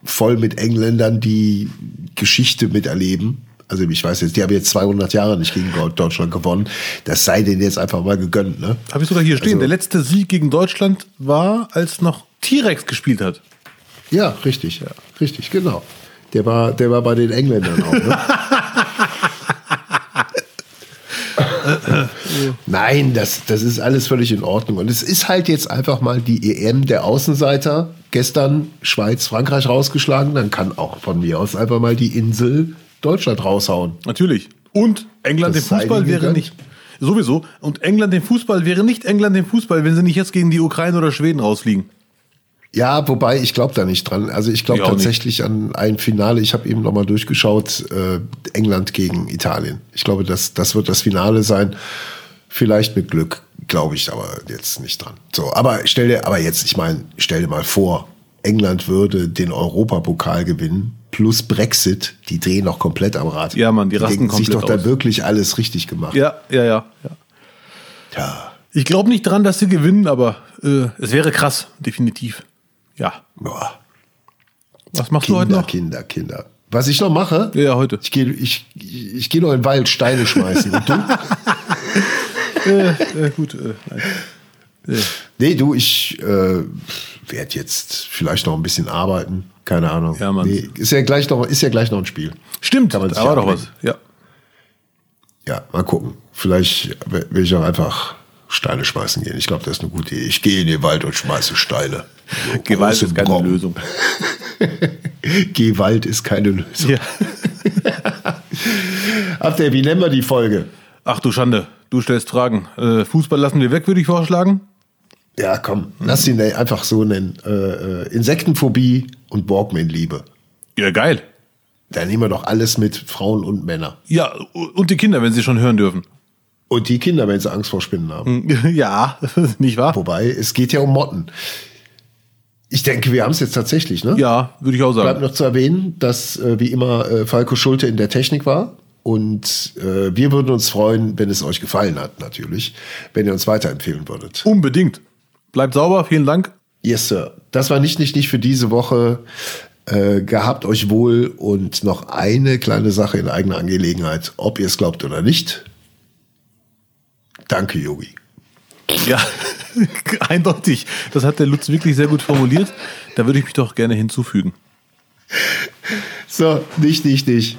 voll mit Engländern, die Geschichte miterleben. Also ich weiß jetzt, die haben jetzt 200 Jahre nicht gegen Deutschland gewonnen. Das sei denen jetzt einfach mal gegönnt, ne? habe ich sogar hier stehen. Also- der letzte Sieg gegen Deutschland war, als noch T-Rex gespielt hat. Ja, richtig, ja, richtig, genau. Der war, der war bei den Engländern auch, ne? <laughs> Nein, das, das ist alles völlig in Ordnung. Und es ist halt jetzt einfach mal die EM der Außenseiter. Gestern Schweiz, Frankreich rausgeschlagen. Dann kann auch von mir aus einfach mal die Insel Deutschland raushauen. Natürlich. Und England Das im Fußball wäre nicht. Sowieso. Und England im Fußball wäre nicht England im Fußball, wenn sie nicht jetzt gegen die Ukraine oder Schweden rausfliegen. Ja, wobei ich glaube da nicht dran. Also ich glaube Ich auch nicht. tatsächlich an ein Finale. Ich habe eben noch mal durchgeschaut, äh, England gegen Italien. Ich glaube, das, das wird das Finale sein. Vielleicht mit Glück, glaube ich, aber jetzt nicht dran. So, aber stell dir, aber jetzt, ich meine, stell dir mal vor, England würde den Europapokal gewinnen plus Brexit. Die drehen noch komplett am Rad. Ja, Mann, die rasten denken sich doch komplett da aus. wirklich alles richtig gemacht. Ja, ja, ja. ja. ja. Ich glaube nicht dran, dass sie gewinnen, aber äh, es wäre krass, definitiv. Ja. Boah. Was machst du heute Kinder, noch? Kinder, Kinder. Was ich noch mache? Ja, heute. Ich gehe ich, ich geh noch in den Wald Steine schmeißen. Und du? <laughs> Äh, äh, gut. Äh, nein. Nee, du, ich äh, werde jetzt vielleicht noch ein bisschen arbeiten. Keine Ahnung. Ja, Mann. Nee, ist, ja gleich noch, ist ja gleich noch ein Spiel. Stimmt, sich da war doch was. Ja. Ja, mal gucken. Vielleicht will ich auch einfach Steine schmeißen gehen. Ich glaube, das ist eine gute Idee. Ich gehe in den Wald und schmeiße Steine. So <laughs> Gewalt ist keine. Lösung. <laughs> Gewalt ist keine Lösung. Ja. <laughs> Abdel, wie nennen wir die Folge? Ach du Schande, du stellst Fragen. Äh, Fußball lassen wir weg, würde ich vorschlagen. Ja, komm, lass ihn einfach so nennen. Äh, äh, Insektenphobie und Borgman-Liebe. Ja, geil. Da nehmen wir doch alles mit, Frauen und Männer. Ja, und die Kinder, wenn sie schon hören dürfen. Und die Kinder, wenn sie Angst vor Spinnen haben. <laughs> Ja, <laughs> nicht wahr? Wobei, es geht ja um Motten. Ich denke, wir haben es jetzt tatsächlich, ne? Ja, würde ich auch Bleibt sagen. noch zu erwähnen, dass äh, wie immer äh, Falco Schulte in der Technik war. Und äh, wir würden uns freuen, wenn es euch gefallen hat, natürlich, wenn ihr uns weiterempfehlen würdet. Unbedingt. Bleibt sauber, vielen Dank. Yes, Sir. Das war nicht, nicht, nicht für diese Woche. Äh, gehabt euch wohl und noch eine kleine Sache in eigener Angelegenheit, ob ihr es glaubt oder nicht. Danke, Yogi. Ja, <laughs> eindeutig. Das hat der Lutz wirklich sehr gut formuliert. Da würde ich mich doch gerne hinzufügen. So, nicht, nicht, nicht.